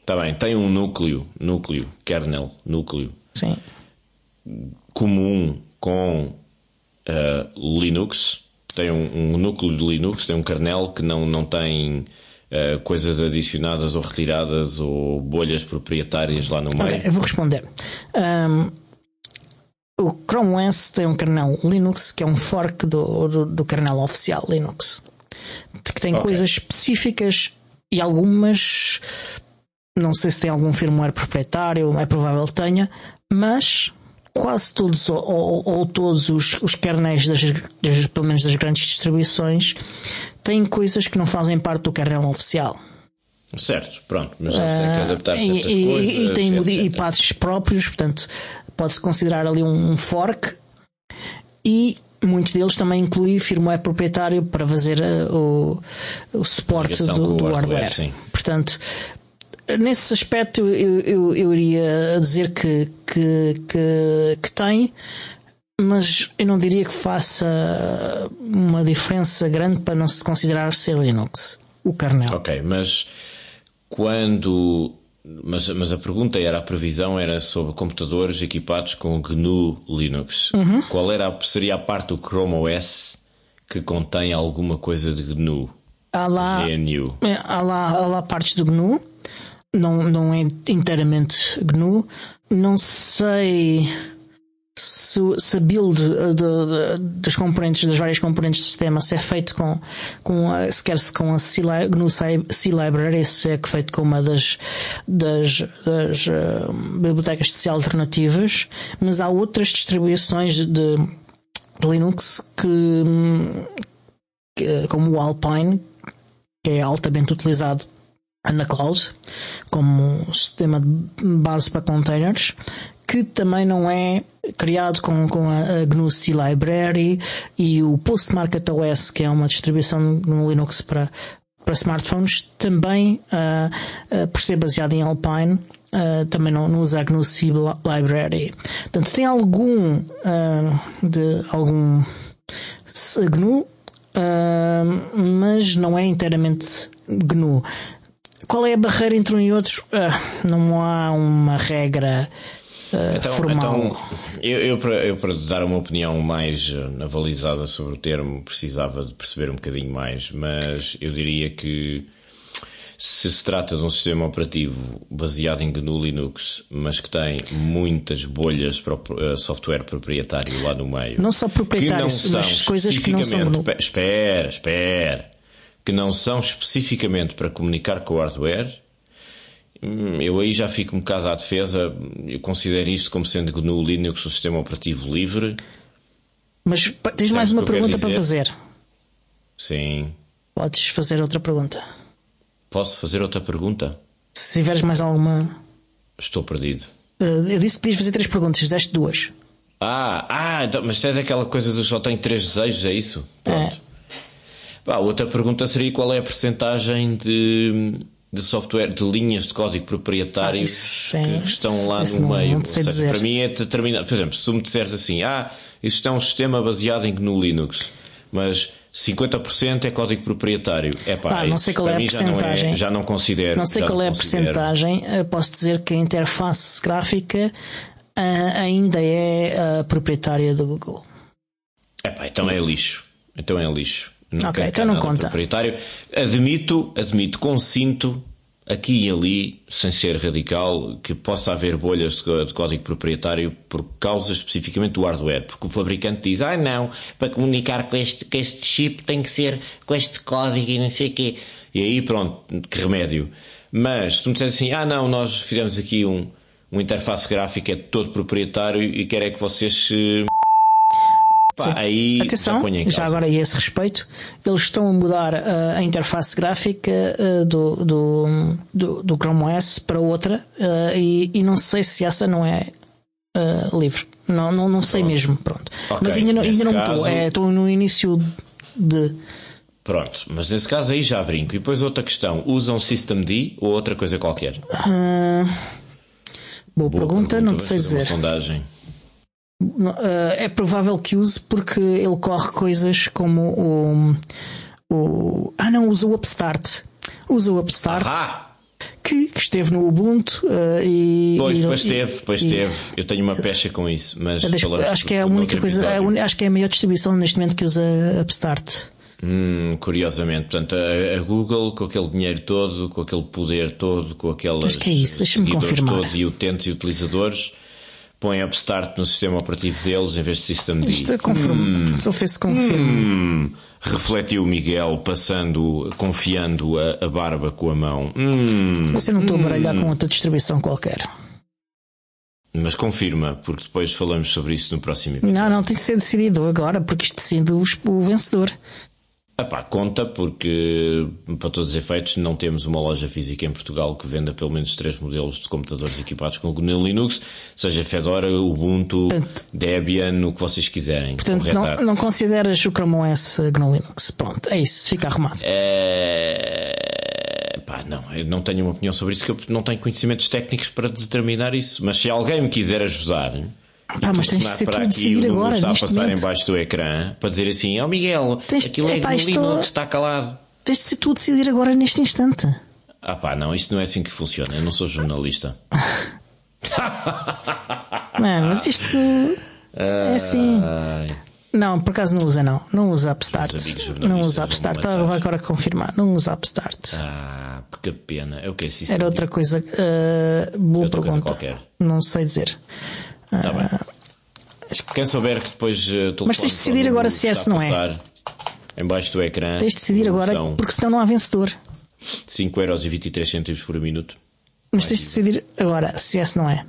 Tá bem, tem um núcleo, núcleo, kernel, núcleo Sim. comum com eh, Linux. Tem um, um núcleo de Linux, tem um kernel que não, não tem eh, coisas adicionadas ou retiradas ou bolhas proprietárias lá no meio. eu vou responder. Ahm, o Chrome OS tem um kernel Linux que é um fork do, do, do kernel oficial Linux. Que tem Ok. coisas específicas e algumas. Não sei se tem algum firmware proprietário, é provável que tenha, mas quase todos ou, ou- ou todos os, os kernels, das, das- pelo menos das grandes distribuições, têm coisas que não fazem parte do kernel oficial. Certo, pronto, mas eles têm que adaptar Ah, E, certas e- coisas. e tem e patches próprios, portanto, pode-se considerar ali um fork. E muitos deles também incluem firmware proprietário para fazer eh, o, o suporte do, do hardware, hardware. sim. Portanto, nesse aspecto, eu, eu, eu iria dizer que, que, que, que tem. Mas eu não diria que faça uma diferença grande para não se considerar ser Linux, o kernel. Ok, mas quando. Mas, mas a pergunta era: a previsão era sobre computadores equipados com GNU Linux. Uhum. Qual era, seria a parte do Chrome OS que contém alguma coisa de GNU? Há lá, GNU. É, há lá, há lá partes do GNU, não, não é inteiramente GNU. Não sei se, se a build do- do- das componentes, das várias componentes do sistema, se é feito com, com a, se quer-se com a C, GNU C, Library, se é que feito com uma das, das, das uh, bibliotecas de C alternativas, mas há outras distribuições de, de Linux que- como o Alpine, que é altamente utilizado na cloud, como um sistema de base para containers, que também não é criado com, com a, GNU C Library e o Postmarket OS, que é uma distribuição no Linux para, para smartphones, também, ah, ah, por ser baseado em Alpine, ah, também não, não usa a GNU C Library. Portanto, tem algum de algum GNU, mas não é inteiramente GNU. Qual é a barreira entre um e outro? Ah, não há uma regra ah, Então, formal. então, eu, eu, para, eu, para dar uma opinião mais eh, avalizada sobre o termo, precisava de perceber um bocadinho mais, mas eu diria que se se trata de um sistema operativo baseado em GNU Linux, mas que tem muitas bolhas para software proprietário lá no meio, Não só proprietários, são mas coisas que não são GNU. pe- Espera, espera. Que não são especificamente para comunicar com o hardware. Eu aí já fico um bocado à defesa. Eu considero isto como sendo GNU Linux um sistema operativo livre. Mas tens mais uma pergunta para fazer. Sim. Podes fazer outra pergunta. Posso fazer outra pergunta? Se tiveres mais alguma. Estou perdido. Ah, eu disse que podias fazer três perguntas, fizeste duas. Ah, ah, então, mas tens aquela coisa do só tenho três desejos, é isso? Pronto. Outra pergunta seria qual é a percentagem de, de software, de linhas de código proprietário ah, é, que estão lá no não, meio. Não Ou seja, dizer. para mim é determinado. Por exemplo, se tu me disseres assim, ah, isto é um sistema baseado em GNU Linux, mas 50% é código proprietário. É pá, ah, não sei qual é a percentagem. Já, já, não considero. Não sei qual é a percentagem. Posso dizer que a interface gráfica uh, ainda é uh, proprietária do Google. É pá, então é lixo. Então é lixo. Ok, então não conta. Proprietário. Admito, admito, consinto aqui e ali, sem ser radical, que possa haver bolhas de código proprietário por causa especificamente do hardware, porque o fabricante diz, ah não, para comunicar com este, com este chip tem que ser com este código e não sei o quê. E aí pronto, que remédio. Mas se tu me disseres assim, ah não, nós fizemos aqui um, um interface gráfica é todo proprietário e quer é que vocês se Pá, aí Atenção, já, já, agora a esse respeito, eles estão a mudar uh, a interface gráfica uh, do, do, do, do, Chrome OS para outra uh, e, e, não sei se essa não é livre. Não, não, não sei mesmo. Pronto. Okay, mas ainda, ainda não estou. É, estou no início de. Pronto, mas nesse caso aí já brinco. E depois outra questão: usam systemd ou outra coisa qualquer? boa, boa pergunta, pergunta, não te sei dizer. sondagem. É provável que use porque ele corre coisas como o. o ah, não, usa o Upstart. Usa o Upstart. Que, que, esteve no Ubuntu uh, e. Pois, e, pois teve, pois e, teve. Eu tenho uma pecha com isso, mas. Deixa, acho que é a única coisa. A, acho que é a maior distribuição neste momento que usa Upstart. Hum, curiosamente, portanto, a, a, Google com aquele dinheiro todo, com aquele poder todo, com aquelas. Acho que é isso, deixa-me confirmar. todos e utentes e utilizadores põe Upstart no sistema operativo deles em vez de Systemd. Isto é confirmo. Hum, Só fez confirmo. Hum, refletiu Miguel passando, confiando a, a barba com a mão. Hum, Você não estou a baralhar com outra distribuição qualquer. Mas confirma, porque depois falamos sobre isso no próximo episódio. Não, não, tem que ser decidido agora, porque isto decide o vencedor. Epá, conta porque, para todos os efeitos, não temos uma loja física em Portugal que venda pelo menos três modelos de computadores equipados com GNU Linux, seja Fedora, Ubuntu, portanto, Debian, o que vocês quiserem. Portanto, não, não, consideras o Chrome OS GNU Linux. Pronto, é isso, fica arrumado. É... Pá, não, eu não tenho uma opinião sobre isso, que eu não tenho conhecimentos técnicos para determinar isso. Mas se alguém me quiser ajudar Pá, mas tens de ser tu a decidir agora. Está a passar momento. embaixo do ecrã para dizer assim: Ó oh Miguel, tens, aquilo é epá, que Linux está calado. Tens de ser tu a decidir agora neste instante. Ah pá, não, isto não é assim que funciona. Eu não sou jornalista. Mano, mas isto é assim. Não, por acaso não usa, não. Não usa Upstart. Não usa Upstart. Estava vai agora confirmar. Não usa Upstart. Ah, que pena. É o que é Era outra coisa. Uh, boa outra pergunta. Não sei dizer. Tá bem. Quem souber que depois uh, Mas tens de decidir agora se é se não é. Embaixo do ecrã. Tens de decidir agora porque senão não há vencedor. 5,23€ por minuto. Mas tens de decidir agora se é se não é.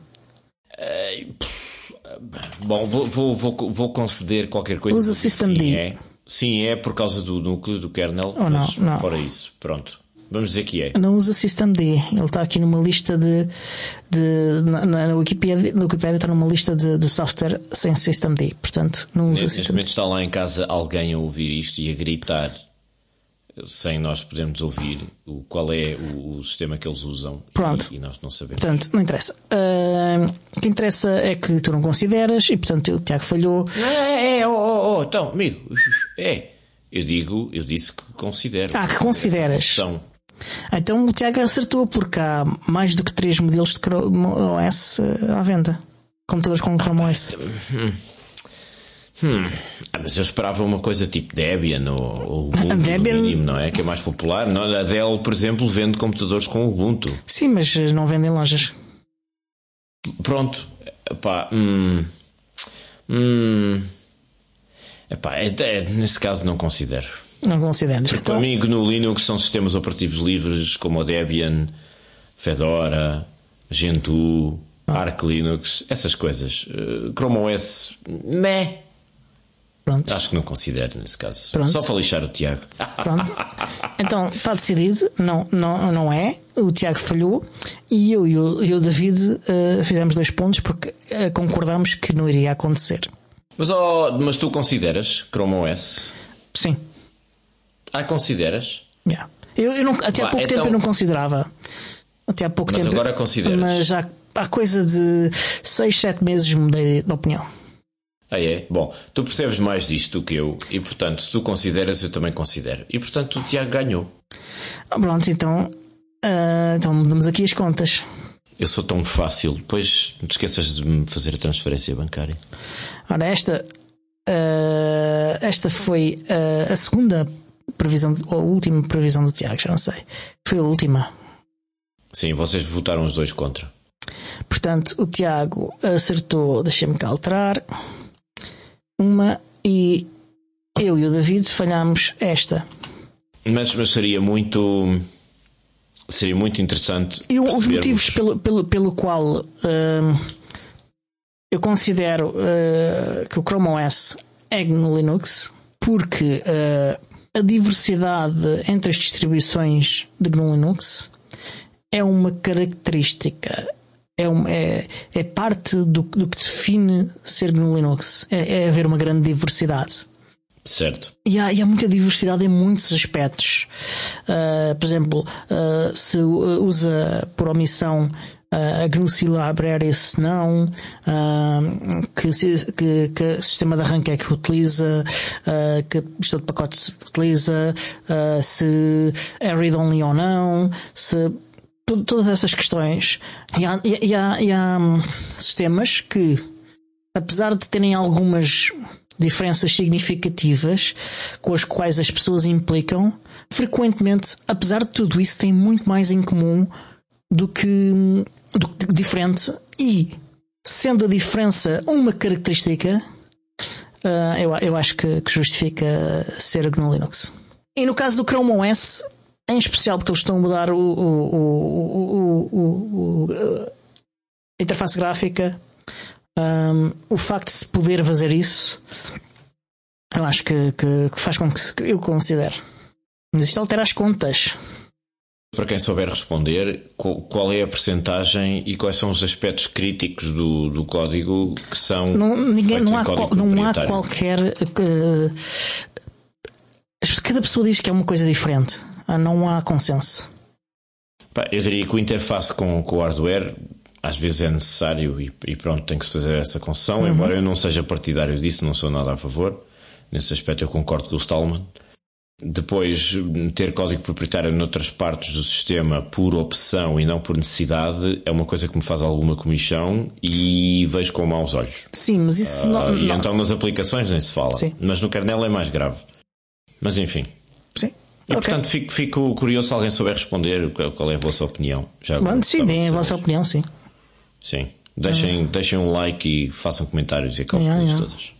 bom, vou, vou, vou, vou, conceder qualquer coisa. Usa System sim, É. Sim, é por causa do núcleo do kernel. Ou não, não. Fora isso, pronto. Vamos dizer que é. Não usa systemd. Ele está aqui numa lista de. de na, na, Wikipedia, na Wikipedia está numa lista de, de software sem systemd. Portanto, não usa Neste momento está lá em casa alguém a ouvir isto e a gritar sem nós podermos ouvir o, qual é o, o sistema que eles usam Pronto. E, e, nós não sabemos. Portanto, não interessa. Uh, o que interessa é que tu não consideras e, portanto, o Tiago falhou. É, é, oh, oh, oh, então, amigo, é. Eu digo, eu disse que considero. Ah, que consideras. Então o Tiago acertou, porque há mais do que 3 modelos de Chrome OS à venda. Computadores com Chrome OS. Hum. Hum. Ah, mas eu esperava uma coisa tipo Debian ou, Ubuntu, Debian... mínimo, não é? Que é mais popular. Não, a Dell, por exemplo, vende computadores com Ubuntu. Sim, mas não vendem lojas. Pronto. Epá, hum, hum, epá, é, é, nesse caso não considero. Não. Porque então... para mim, no Linux são sistemas operativos livres como o Debian, Fedora, Gentoo, ah. Arch Linux, essas coisas. Uh, Chrome OS, meh. Pronto. Acho que não considero nesse caso. Pronto. Só para lixar o Tiago. Pronto. Então está decidido, não, não, não é. O Tiago falhou e eu e o, e o David uh, fizemos dois pontos porque uh, concordamos que não iria acontecer. Mas, oh, mas tu consideras Chrome OS? Sim. Ah, consideras? Yeah. Eu, eu não, até há pouco então... tempo eu não considerava. Até há pouco mas tempo. agora consideras. Mas há, há coisa de 6, 7 meses mudei de opinião. Ah, é? Bom, tu percebes mais disto do que eu e, portanto, se tu consideras, eu também considero. E, portanto, o Tiago ganhou. Ah, pronto, então. Uh, então mudamos aqui as contas. Eu sou tão fácil. Depois não te esqueças de me fazer a transferência bancária. Ora, esta. Uh, esta foi uh, a segunda previsão, ou a última previsão do Tiago, já não sei. Foi a última. Sim, vocês votaram os dois contra. Portanto, o Tiago acertou, deixa-me cá alterar, uma e eu e o David falhámos esta. Mas, mas seria muito. Seria muito interessante. E os motivos pelo, pelo, pelo qual uh, eu considero uh, que o Chrome OS é no Linux, porque uh, a diversidade entre as distribuições de GNU Linux é uma característica, é, uma, é, é parte do, do, que define ser GNU Linux, é, é haver uma grande diversidade. Certo. E há, e há, muita diversidade em muitos aspectos. Uh, por exemplo, uh, se usa por omissão a GNU Library, se não, que, que, que sistema de arranque é que utiliza, que gestor de pacotes utiliza, se é read-only ou não, se todas essas questões. E há, e há, e há hum, sistemas que, apesar de terem algumas diferenças significativas com as quais as pessoas implicam, frequentemente, apesar de tudo isso, têm muito mais em comum do que, que diferente e sendo a diferença uma característica, uh, eu, eu acho que, que, justifica ser GNU Linux. E no caso do Chrome OS, em especial porque eles estão a mudar o, o, o, a interface gráfica, um, o facto de se poder fazer isso, eu acho que, que, que faz com que eu considere. Mas isto altera as contas. Para quem souber responder, qual é a percentagem e quais são os aspectos críticos do, do código que são. Não, ninguém, não, há, qual, não há qualquer. Uh, cada pessoa diz que é uma coisa diferente. Ah, não há consenso. eu diria que o interface com, com o hardware às vezes é necessário e, e pronto, tem que se fazer essa concessão, uhum. embora eu não seja partidário disso, não sou nada a favor. Nesse aspecto eu concordo com o Stallman. Depois, ter código proprietário noutras partes do sistema por opção e não por necessidade é uma coisa que me faz alguma comissão e vejo com maus olhos. Sim, mas isso uh, não, E não. então nas aplicações nem se fala. Sim. Mas no kernel é mais grave. Mas enfim. Sim. E okay. portanto fico, fico, curioso se alguém souber responder qual é a vossa opinião. Já agora, sim, deem a vossa opinião, sim. Sim. Deixem, ah. deixem um like e façam comentários e aquelas yeah, coisas yeah. todas.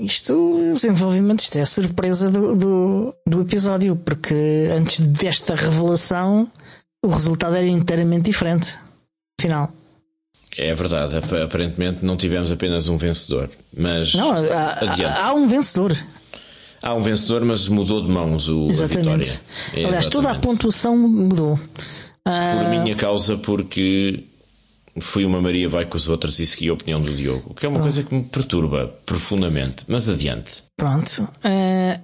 Isto, desenvolvimento, isto é a surpresa do, do, do, episódio, porque antes desta revelação o resultado era inteiramente diferente. Final. É verdade, aparentemente não tivemos apenas um vencedor, mas. Não, há, há um vencedor. Há um vencedor, mas mudou de mãos o, Exatamente. a vitória. Aliás, Exatamente. toda a pontuação mudou. Por uh... minha causa, porque fui uma Maria vai com os outros e segui a opinião do Diogo, o que é uma Pronto. coisa que me perturba profundamente. Mas adiante. Pronto. Uh,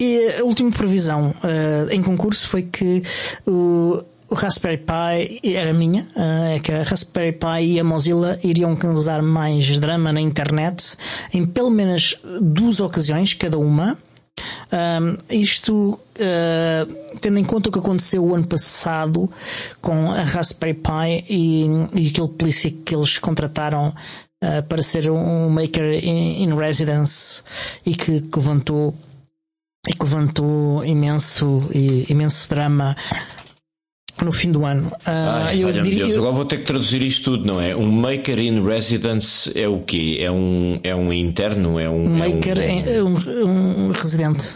e a última previsão uh, em concurso foi que o, o Raspberry Pi era minha, uh, é que a Raspberry Pi e a Mozilla iriam causar mais drama na internet em pelo menos duas ocasiões, cada uma. Um, isto uh, tendo em conta o que aconteceu o ano passado com a Raspberry Pi e, e aquele polícia que eles contrataram uh, para ser um maker in, in residence e que, que levantou e que levantou imenso, imenso drama no fim do ano. Uh, Ai, eu diria, Deus, agora vou ter que traduzir isto tudo, não é? Um maker in residence é o quê? É um, é um interno? É um, maker é um, é um, um residente.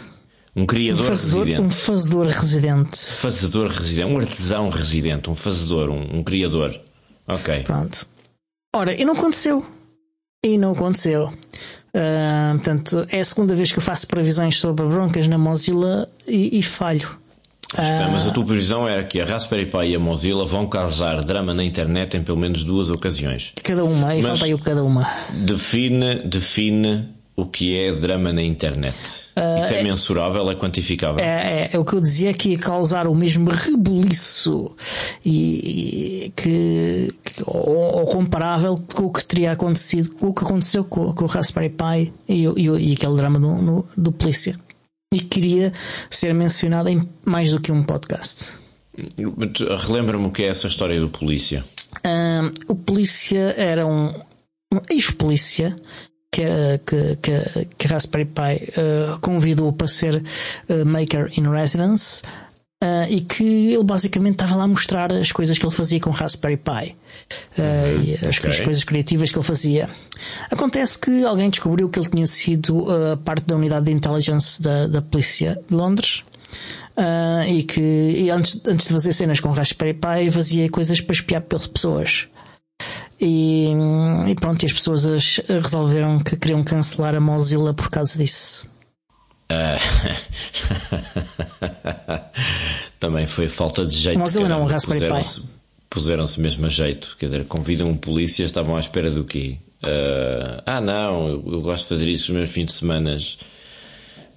Um criador um fazedor, residente. Um fazedor residente. Fazedor residente. Um artesão residente. Um fazedor. Um, um criador. Ok. Pronto. Ora, e não aconteceu. E não aconteceu. Uh, portanto, é a segunda vez que eu faço previsões sobre broncas na Mozilla e, e falho. Ah. Mas a tua previsão era que a Raspberry Pi e a Mozilla vão causar drama na internet em pelo menos duas ocasiões. Cada uma, e falta aí o cada uma. Define, define o que é drama na internet? Uh, Isso é, é mensurável, é quantificável? É, é, é, o que eu dizia que ia causar o mesmo rebuliço e, e que, que ou, ou, comparável com o que teria acontecido, com o que aconteceu com, com o Raspberry Pi e, e, e aquele drama do, no, do polícia. E queria ser mencionado em mais do que um podcast. Relembra-me o que é essa história do polícia. Uh, o polícia era um, um ex-polícia que, que, que, que Raspberry Pi uh, convidou para ser uh, Maker in Residence uh, e que ele basicamente estava lá a mostrar as coisas que ele fazia com Raspberry Pi uhum, e as, okay. as, coisas criativas que ele fazia. Acontece que alguém descobriu que ele tinha sido parte da unidade de intelligence da, da polícia de Londres. Uh, e que e antes, antes de fazer cenas com Raspberry Pi fazia coisas para espiar pelas pessoas. E, e pronto, e as pessoas resolveram que queriam cancelar a Mozilla por causa disso. Uh... Também foi falta de jeito. Mozilla não, o Raspberry Pi. Puseram-se mesmo a jeito, quer dizer, convidam um polícia, estavam à espera do quê? Uh... ah, não, eu, eu, gosto de fazer isso nos meus fins de semana.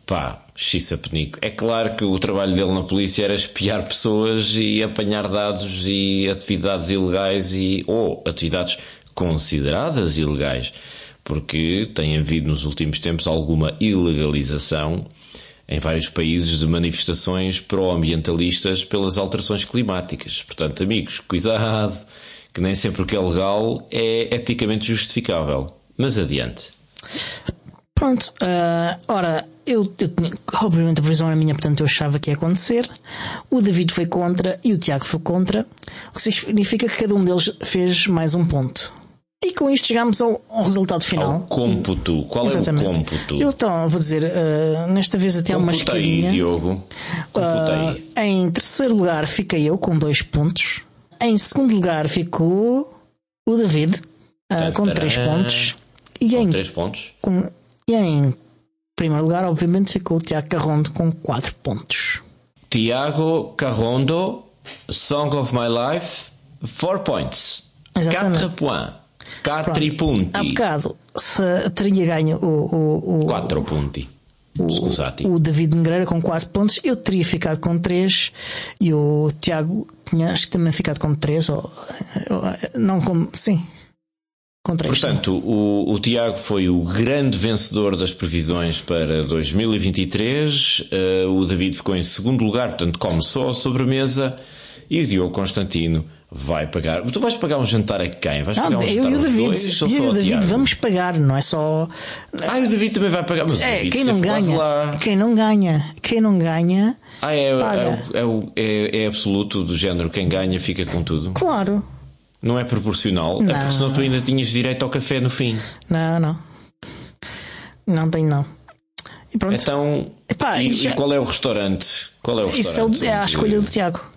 Pá, xissa penico. É claro que o trabalho dele na polícia era espiar pessoas e apanhar dados e atividades ilegais e ou atividades consideradas ilegais, porque tem havido nos últimos tempos alguma ilegalização em vários países de manifestações pró-ambientalistas pelas alterações climáticas. Portanto, amigos, cuidado, que nem sempre o que é legal é eticamente justificável. Mas adiante. Pronto, uh, ora, eu, eu tinha, obviamente a previsão era minha, portanto eu achava que ia acontecer. O David foi contra e o Tiago foi contra, o que significa que cada um deles fez mais um ponto. Com isto chegamos ao, ao resultado final. Ao cômputo. Qual Exatamente. é o cômputo? Eu então vou dizer, uh, nesta vez até uma escadinha. Diogo. Uh, em terceiro lugar fiquei eu com dois pontos. Em segundo lugar ficou o David uh, com três pontos. E com em, três pontos. Com, e em primeiro lugar, obviamente, ficou o Tiago Carrondo com 4 pontos. Tiago Carrondo, Song of My Life, 4 points. 4 points. 4 ponti. Há bocado, se teria ganho o. 4 ponti. O, o David Negreira com 4 pontos, eu teria ficado com 3 e o Tiago tinha acho que também ficado com 3, ou, não com. Sim, Portanto, o, o, Tiago foi o grande vencedor das previsões para 2023. Uh, eh, o David ficou em segundo lugar, portanto, come só a sobremesa. E o Diogo Constantino vai pagar. Tu vais pagar um jantar a quem? Vais pagar um eu e o David, dois, eu e o David vamos pagar, não é só. Ah, o David também vai pagar. Mas é, quem não ganha, quem não ganha, quem não ganha. Ah, é, é, é, é, é absoluto do género, quem ganha fica com tudo. Claro. Não é proporcional? Não. É porque senão tu ainda tinhas direito ao café no fim. Não, não. Não tenho, não. E pronto. Então, Epá, e, já... e, qual é o restaurante? Qual é o restaurante? Isso é, é a escolha do Tiago.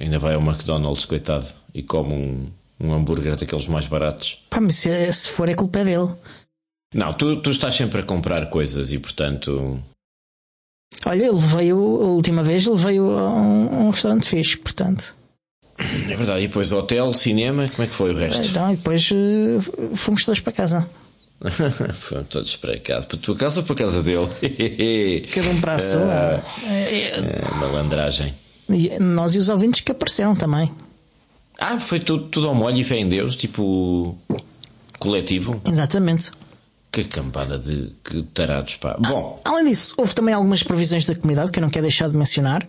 Ainda vai ao McDonald's, coitado, e come um, um hambúrguer daqueles mais baratos. Pá, mas se, se for é culpa dele. Não, tu, tu estás sempre a comprar coisas e portanto. Olha, ele veio, a última vez, ele veio a um, um restaurante fixe, portanto. É verdade, e depois hotel, cinema, como é que foi o resto? Não, e depois uh, fomos todos para casa. fomos todos para casa, para a tua casa ou para a casa dele? Cada um para a sua. Uh, é, malandragem. Nós e os ouvintes que apareceram também. Ah, foi tudo, tudo ao molho e fé em Deus, tipo coletivo? Exatamente. Que campada de que tarados, pá. Bom. Além disso, houve também algumas previsões da comunidade que eu não quero deixar de mencionar.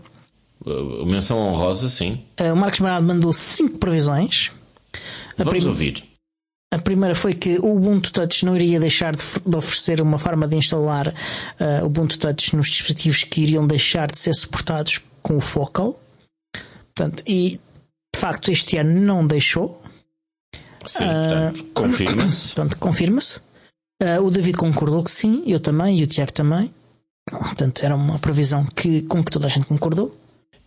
Uh, menção honrosa, sim. Uh, o Marcos Marado mandou cinco previsões. A Vamos prim... ouvir. A primeira foi que o Ubuntu Touch não iria deixar de, de oferecer uma forma de instalar uh, o Ubuntu Touch nos dispositivos que iriam deixar de ser suportados com o Focal. Portanto, e de facto este ano não deixou. Sim, uh, confirma-se. Portanto, confirma-se. Uh, o David concordou que sim, eu também, e o Tiago também. Portanto, era uma previsão que, com que toda a gente concordou.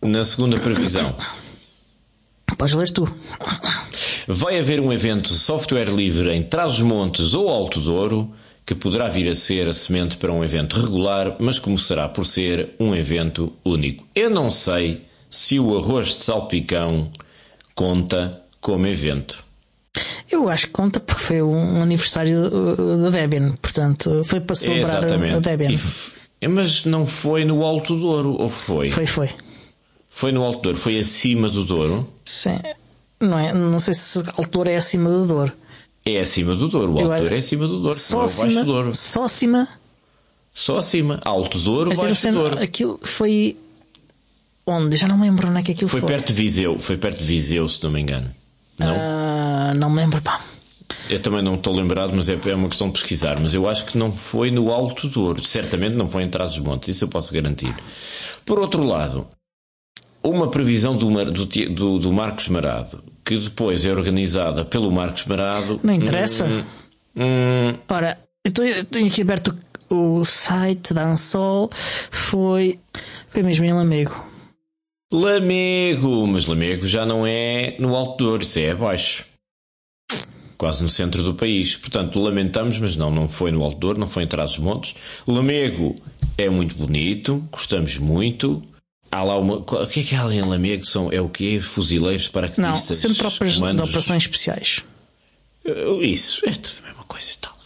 Na segunda previsão. Podes ler tu. Vai haver um evento de software livre em Trás-os-Montes ou Alto Douro que poderá vir a ser a semente para um evento regular, mas começará por ser um evento único. Eu não sei se o arroz de salpicão conta como evento. Eu acho que conta porque foi um aniversário uh, da Debian, portanto, foi para celebrar Exatamente. a Debian. E, mas não foi no Alto Douro, ou foi? Foi, foi. Foi no Alto Douro, foi acima do Douro? Sim. Não, é, não sei se Alto Douro é acima do Douro. É acima do Douro, o Alto Douro é acima do Douro, só acima, Douro. Só acima? Só acima. Alto Douro, baixo do Douro. Aquilo foi. Onde? Já não me lembro onde é que aquilo foi. Foi perto de Viseu, foi perto de Viseu, se não me engano. Não? Uh, não me lembro, pá. Eu também não estou lembrado, mas é, é uma questão de pesquisar. Mas eu acho que não foi no Alto Douro. Certamente não foi em Trás-os-Montes, isso eu posso garantir. Por outro lado, uma previsão do, do, do, do Marcos Marado, que depois é organizada pelo Marcos Marado. Não interessa. Hum, hum, Ora, eu tenho aqui aberto o site da Ansol. Foi, foi mesmo em Lamego. Lamego, mas Lamego já não é no Alto Douro, isso é abaixo. Quase no centro do país. Portanto, lamentamos, mas não, não foi no Alto Douro, não foi em Trás-os-Montes. Lamego é muito bonito, gostamos muito. Há lá uma. O que é que há ali em Lamego? São, é o quê? Fuzileiros, paraquedistas? Não, são tropas de operações especiais. Isso, é tudo a mesma coisa e tal.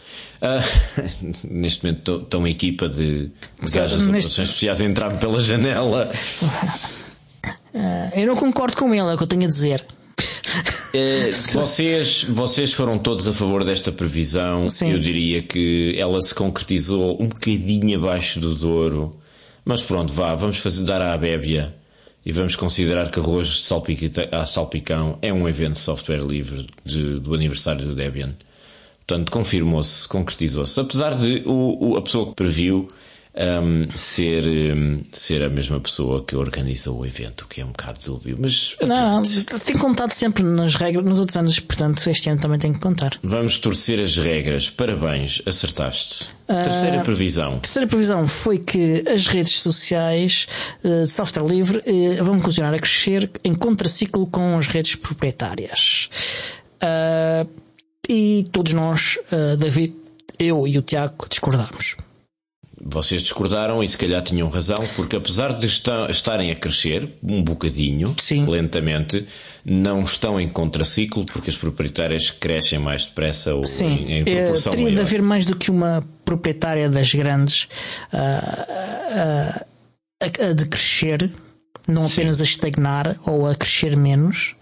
Uh, neste momento estão uma equipa de, de gajos de operações especiais a entrar pela janela. Uh, eu não concordo com ele, é o que eu tenho a dizer. Uh, vocês, vocês foram todos a favor desta previsão. Sim. Eu diria que ela se concretizou um bocadinho abaixo do Douro. Mas pronto, vá, vamos fazer dar à Bébia e vamos considerar que arroz de salpicão é um evento de software livre de, do aniversário do Debian. Portanto, confirmou-se, concretizou-se. Apesar de o, o, a pessoa que previu um, ser, um, ser a mesma pessoa que organizou o evento, que é um bocado dúbio. Mas não, tem contado sempre nas regras nos outros anos, portanto este ano também tem que contar. Vamos torcer as regras. Parabéns, acertaste. Uh, terceira previsão. Terceira previsão foi que as redes sociais uh, de software livre uh, vão continuar a crescer em contraciclo com as redes proprietárias. e todos nós, David, eu e o Tiago, discordamos vocês discordaram e se calhar tinham razão, porque apesar de estarem a crescer um bocadinho, Sim. lentamente, não estão em contraciclo porque as proprietárias crescem mais depressa ou Sim. em, em eh, proporção Teria maior. de haver mais do que uma proprietária das grandes uh, uh, a, a de crescer não apenas Sim. a estagnar ou a crescer menos,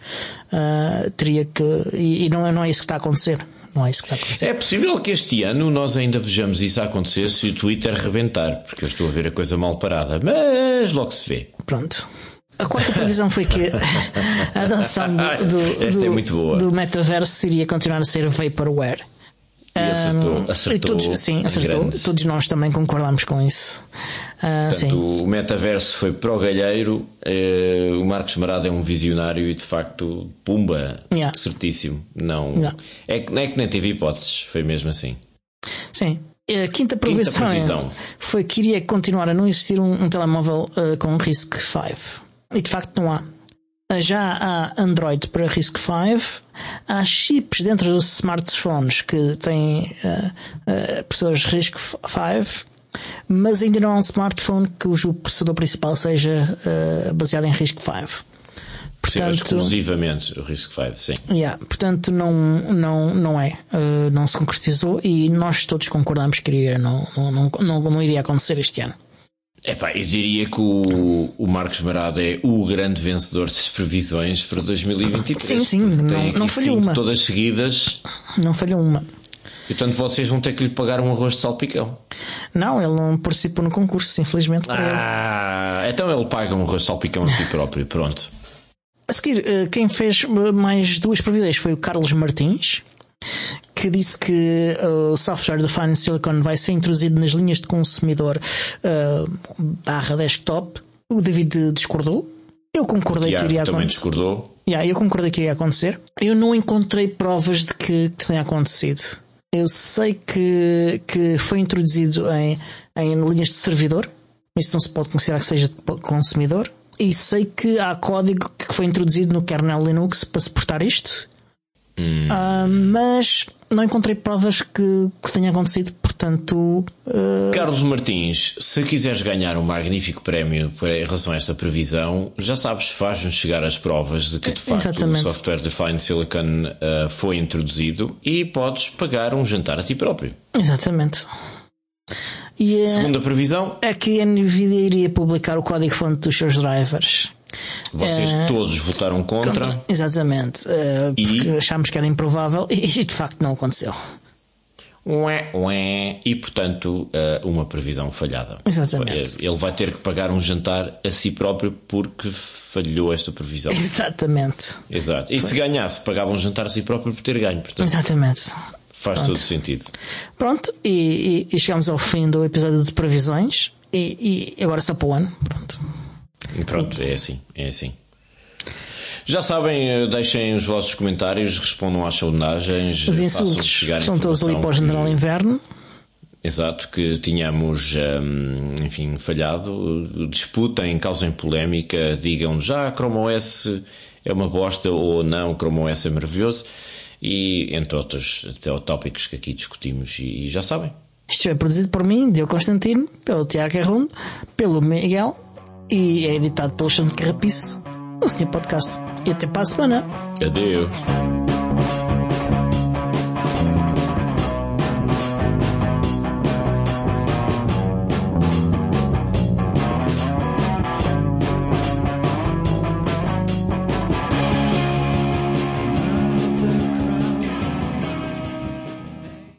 uh, teria que. E, e, não, não é isso que está a acontecer. Não é isso que a acontecer. É possível que este ano nós ainda vejamos isso acontecer se o Twitter rebentar, porque eu estou a ver a coisa mal parada, mas logo se vê. Pronto. A quarta previsão foi que a adoção do, do, é do, do metaverso iria continuar a ser vaporware. E acertou, acertou todos, sim, acertou. Todos nós também concordamos com isso. Uh, Portanto, sim. o metaverso foi para o galheiro. Uh, o Marcos Marado é um visionário e de facto, pumba, yeah. certíssimo. Não, yeah. é, que, é que nem teve hipóteses, foi mesmo assim. Sim. A quinta previsão, quinta foi que iria continuar a não existir um, um telemóvel uh, com RISC-V. E de facto não há. Já há Android para RISC-V, há chips dentro dos smartphones que têm uh, uh, processadores RISC-V, mas ainda não há um smartphone cujo processador principal seja uh, baseado em RISC-V. Portanto, sim, exclusivamente o RISC-V, sim. Yeah, portanto, não, não, não é. Uh, não se concretizou e nós todos concordamos que iria, não, não, não, não, não iria acontecer este ano. Epá, eu diria que o, o Marcos Marado é o grande vencedor das previsões para 2023. Sim, sim, não, não falhou uma. Todas seguidas. Não falhou uma. E portanto vocês vão ter que lhe pagar um arroz de salpicão. Não, ele não participou no concurso, infelizmente para ah, ele. então ele paga um arroz de salpicão a si próprio, pronto. A seguir, eh, quem fez mais duas previsões foi o Carlos Martins, que disse que uh, o software do Fine Silicon vai ser introduzido nas linhas de consumidor uh, barra desktop. O David discordou. Eu concordei que iria acontecer. também discordou. Yeah, eu concordei que iria acontecer. Eu não encontrei provas de que, que tenha acontecido. Eu sei que, que foi introduzido em, em linhas de servidor. Isso não se pode considerar que seja de consumidor. E sei que há código que foi introduzido no kernel Linux para suportar isto. Hum. Uh, mas não encontrei provas que, que tenha acontecido. Portanto, uh... Carlos Martins, se quiseres ganhar um magnífico prémio em relação a esta previsão, já sabes, faz-nos chegar as provas de que de facto Exatamente. o Software Defined Silicon uh, foi introduzido e podes pagar um jantar a ti próprio. Exatamente. E, Segunda previsão é que a Nvidia iria publicar o código-fonte dos seus drivers. Vocês uh, todos votaram contra. contra exatamente. Uh, porque e... achámos que era improvável e, e de facto não aconteceu. Ué, ué, e portanto uh, uma previsão falhada. Exatamente. Ele vai ter que pagar um jantar a si próprio porque falhou esta previsão. Exatamente. Exato. E Foi. se ganhasse, pagava um jantar a si próprio por ter ganho. Portanto, Exatamente. Faz Pronto. todo sentido. Pronto, e, e, e, chegamos ao fim do episódio de previsões e, e agora só para o ano. Pronto. E pronto, é assim, é assim. Já sabem, eh, deixem os vossos comentários, respondam às sondagens. Os insultos são todos ali para o General. Inverno. Exato, que tínhamos, hum, enfim, falhado. Disputem, causem polémica, digam já Chrome OS é uma bosta ou não, Chrome OS é maravilhoso. E entre outros até tópicos que aqui discutimos, e, já sabem. Isto é produzido por mim, Diogo Constantino, pelo Tiago Arrundo, pelo Miguel e é editado pelo Xande Carrapiço, o Senhor Podcast. E até para a semana. Adeus.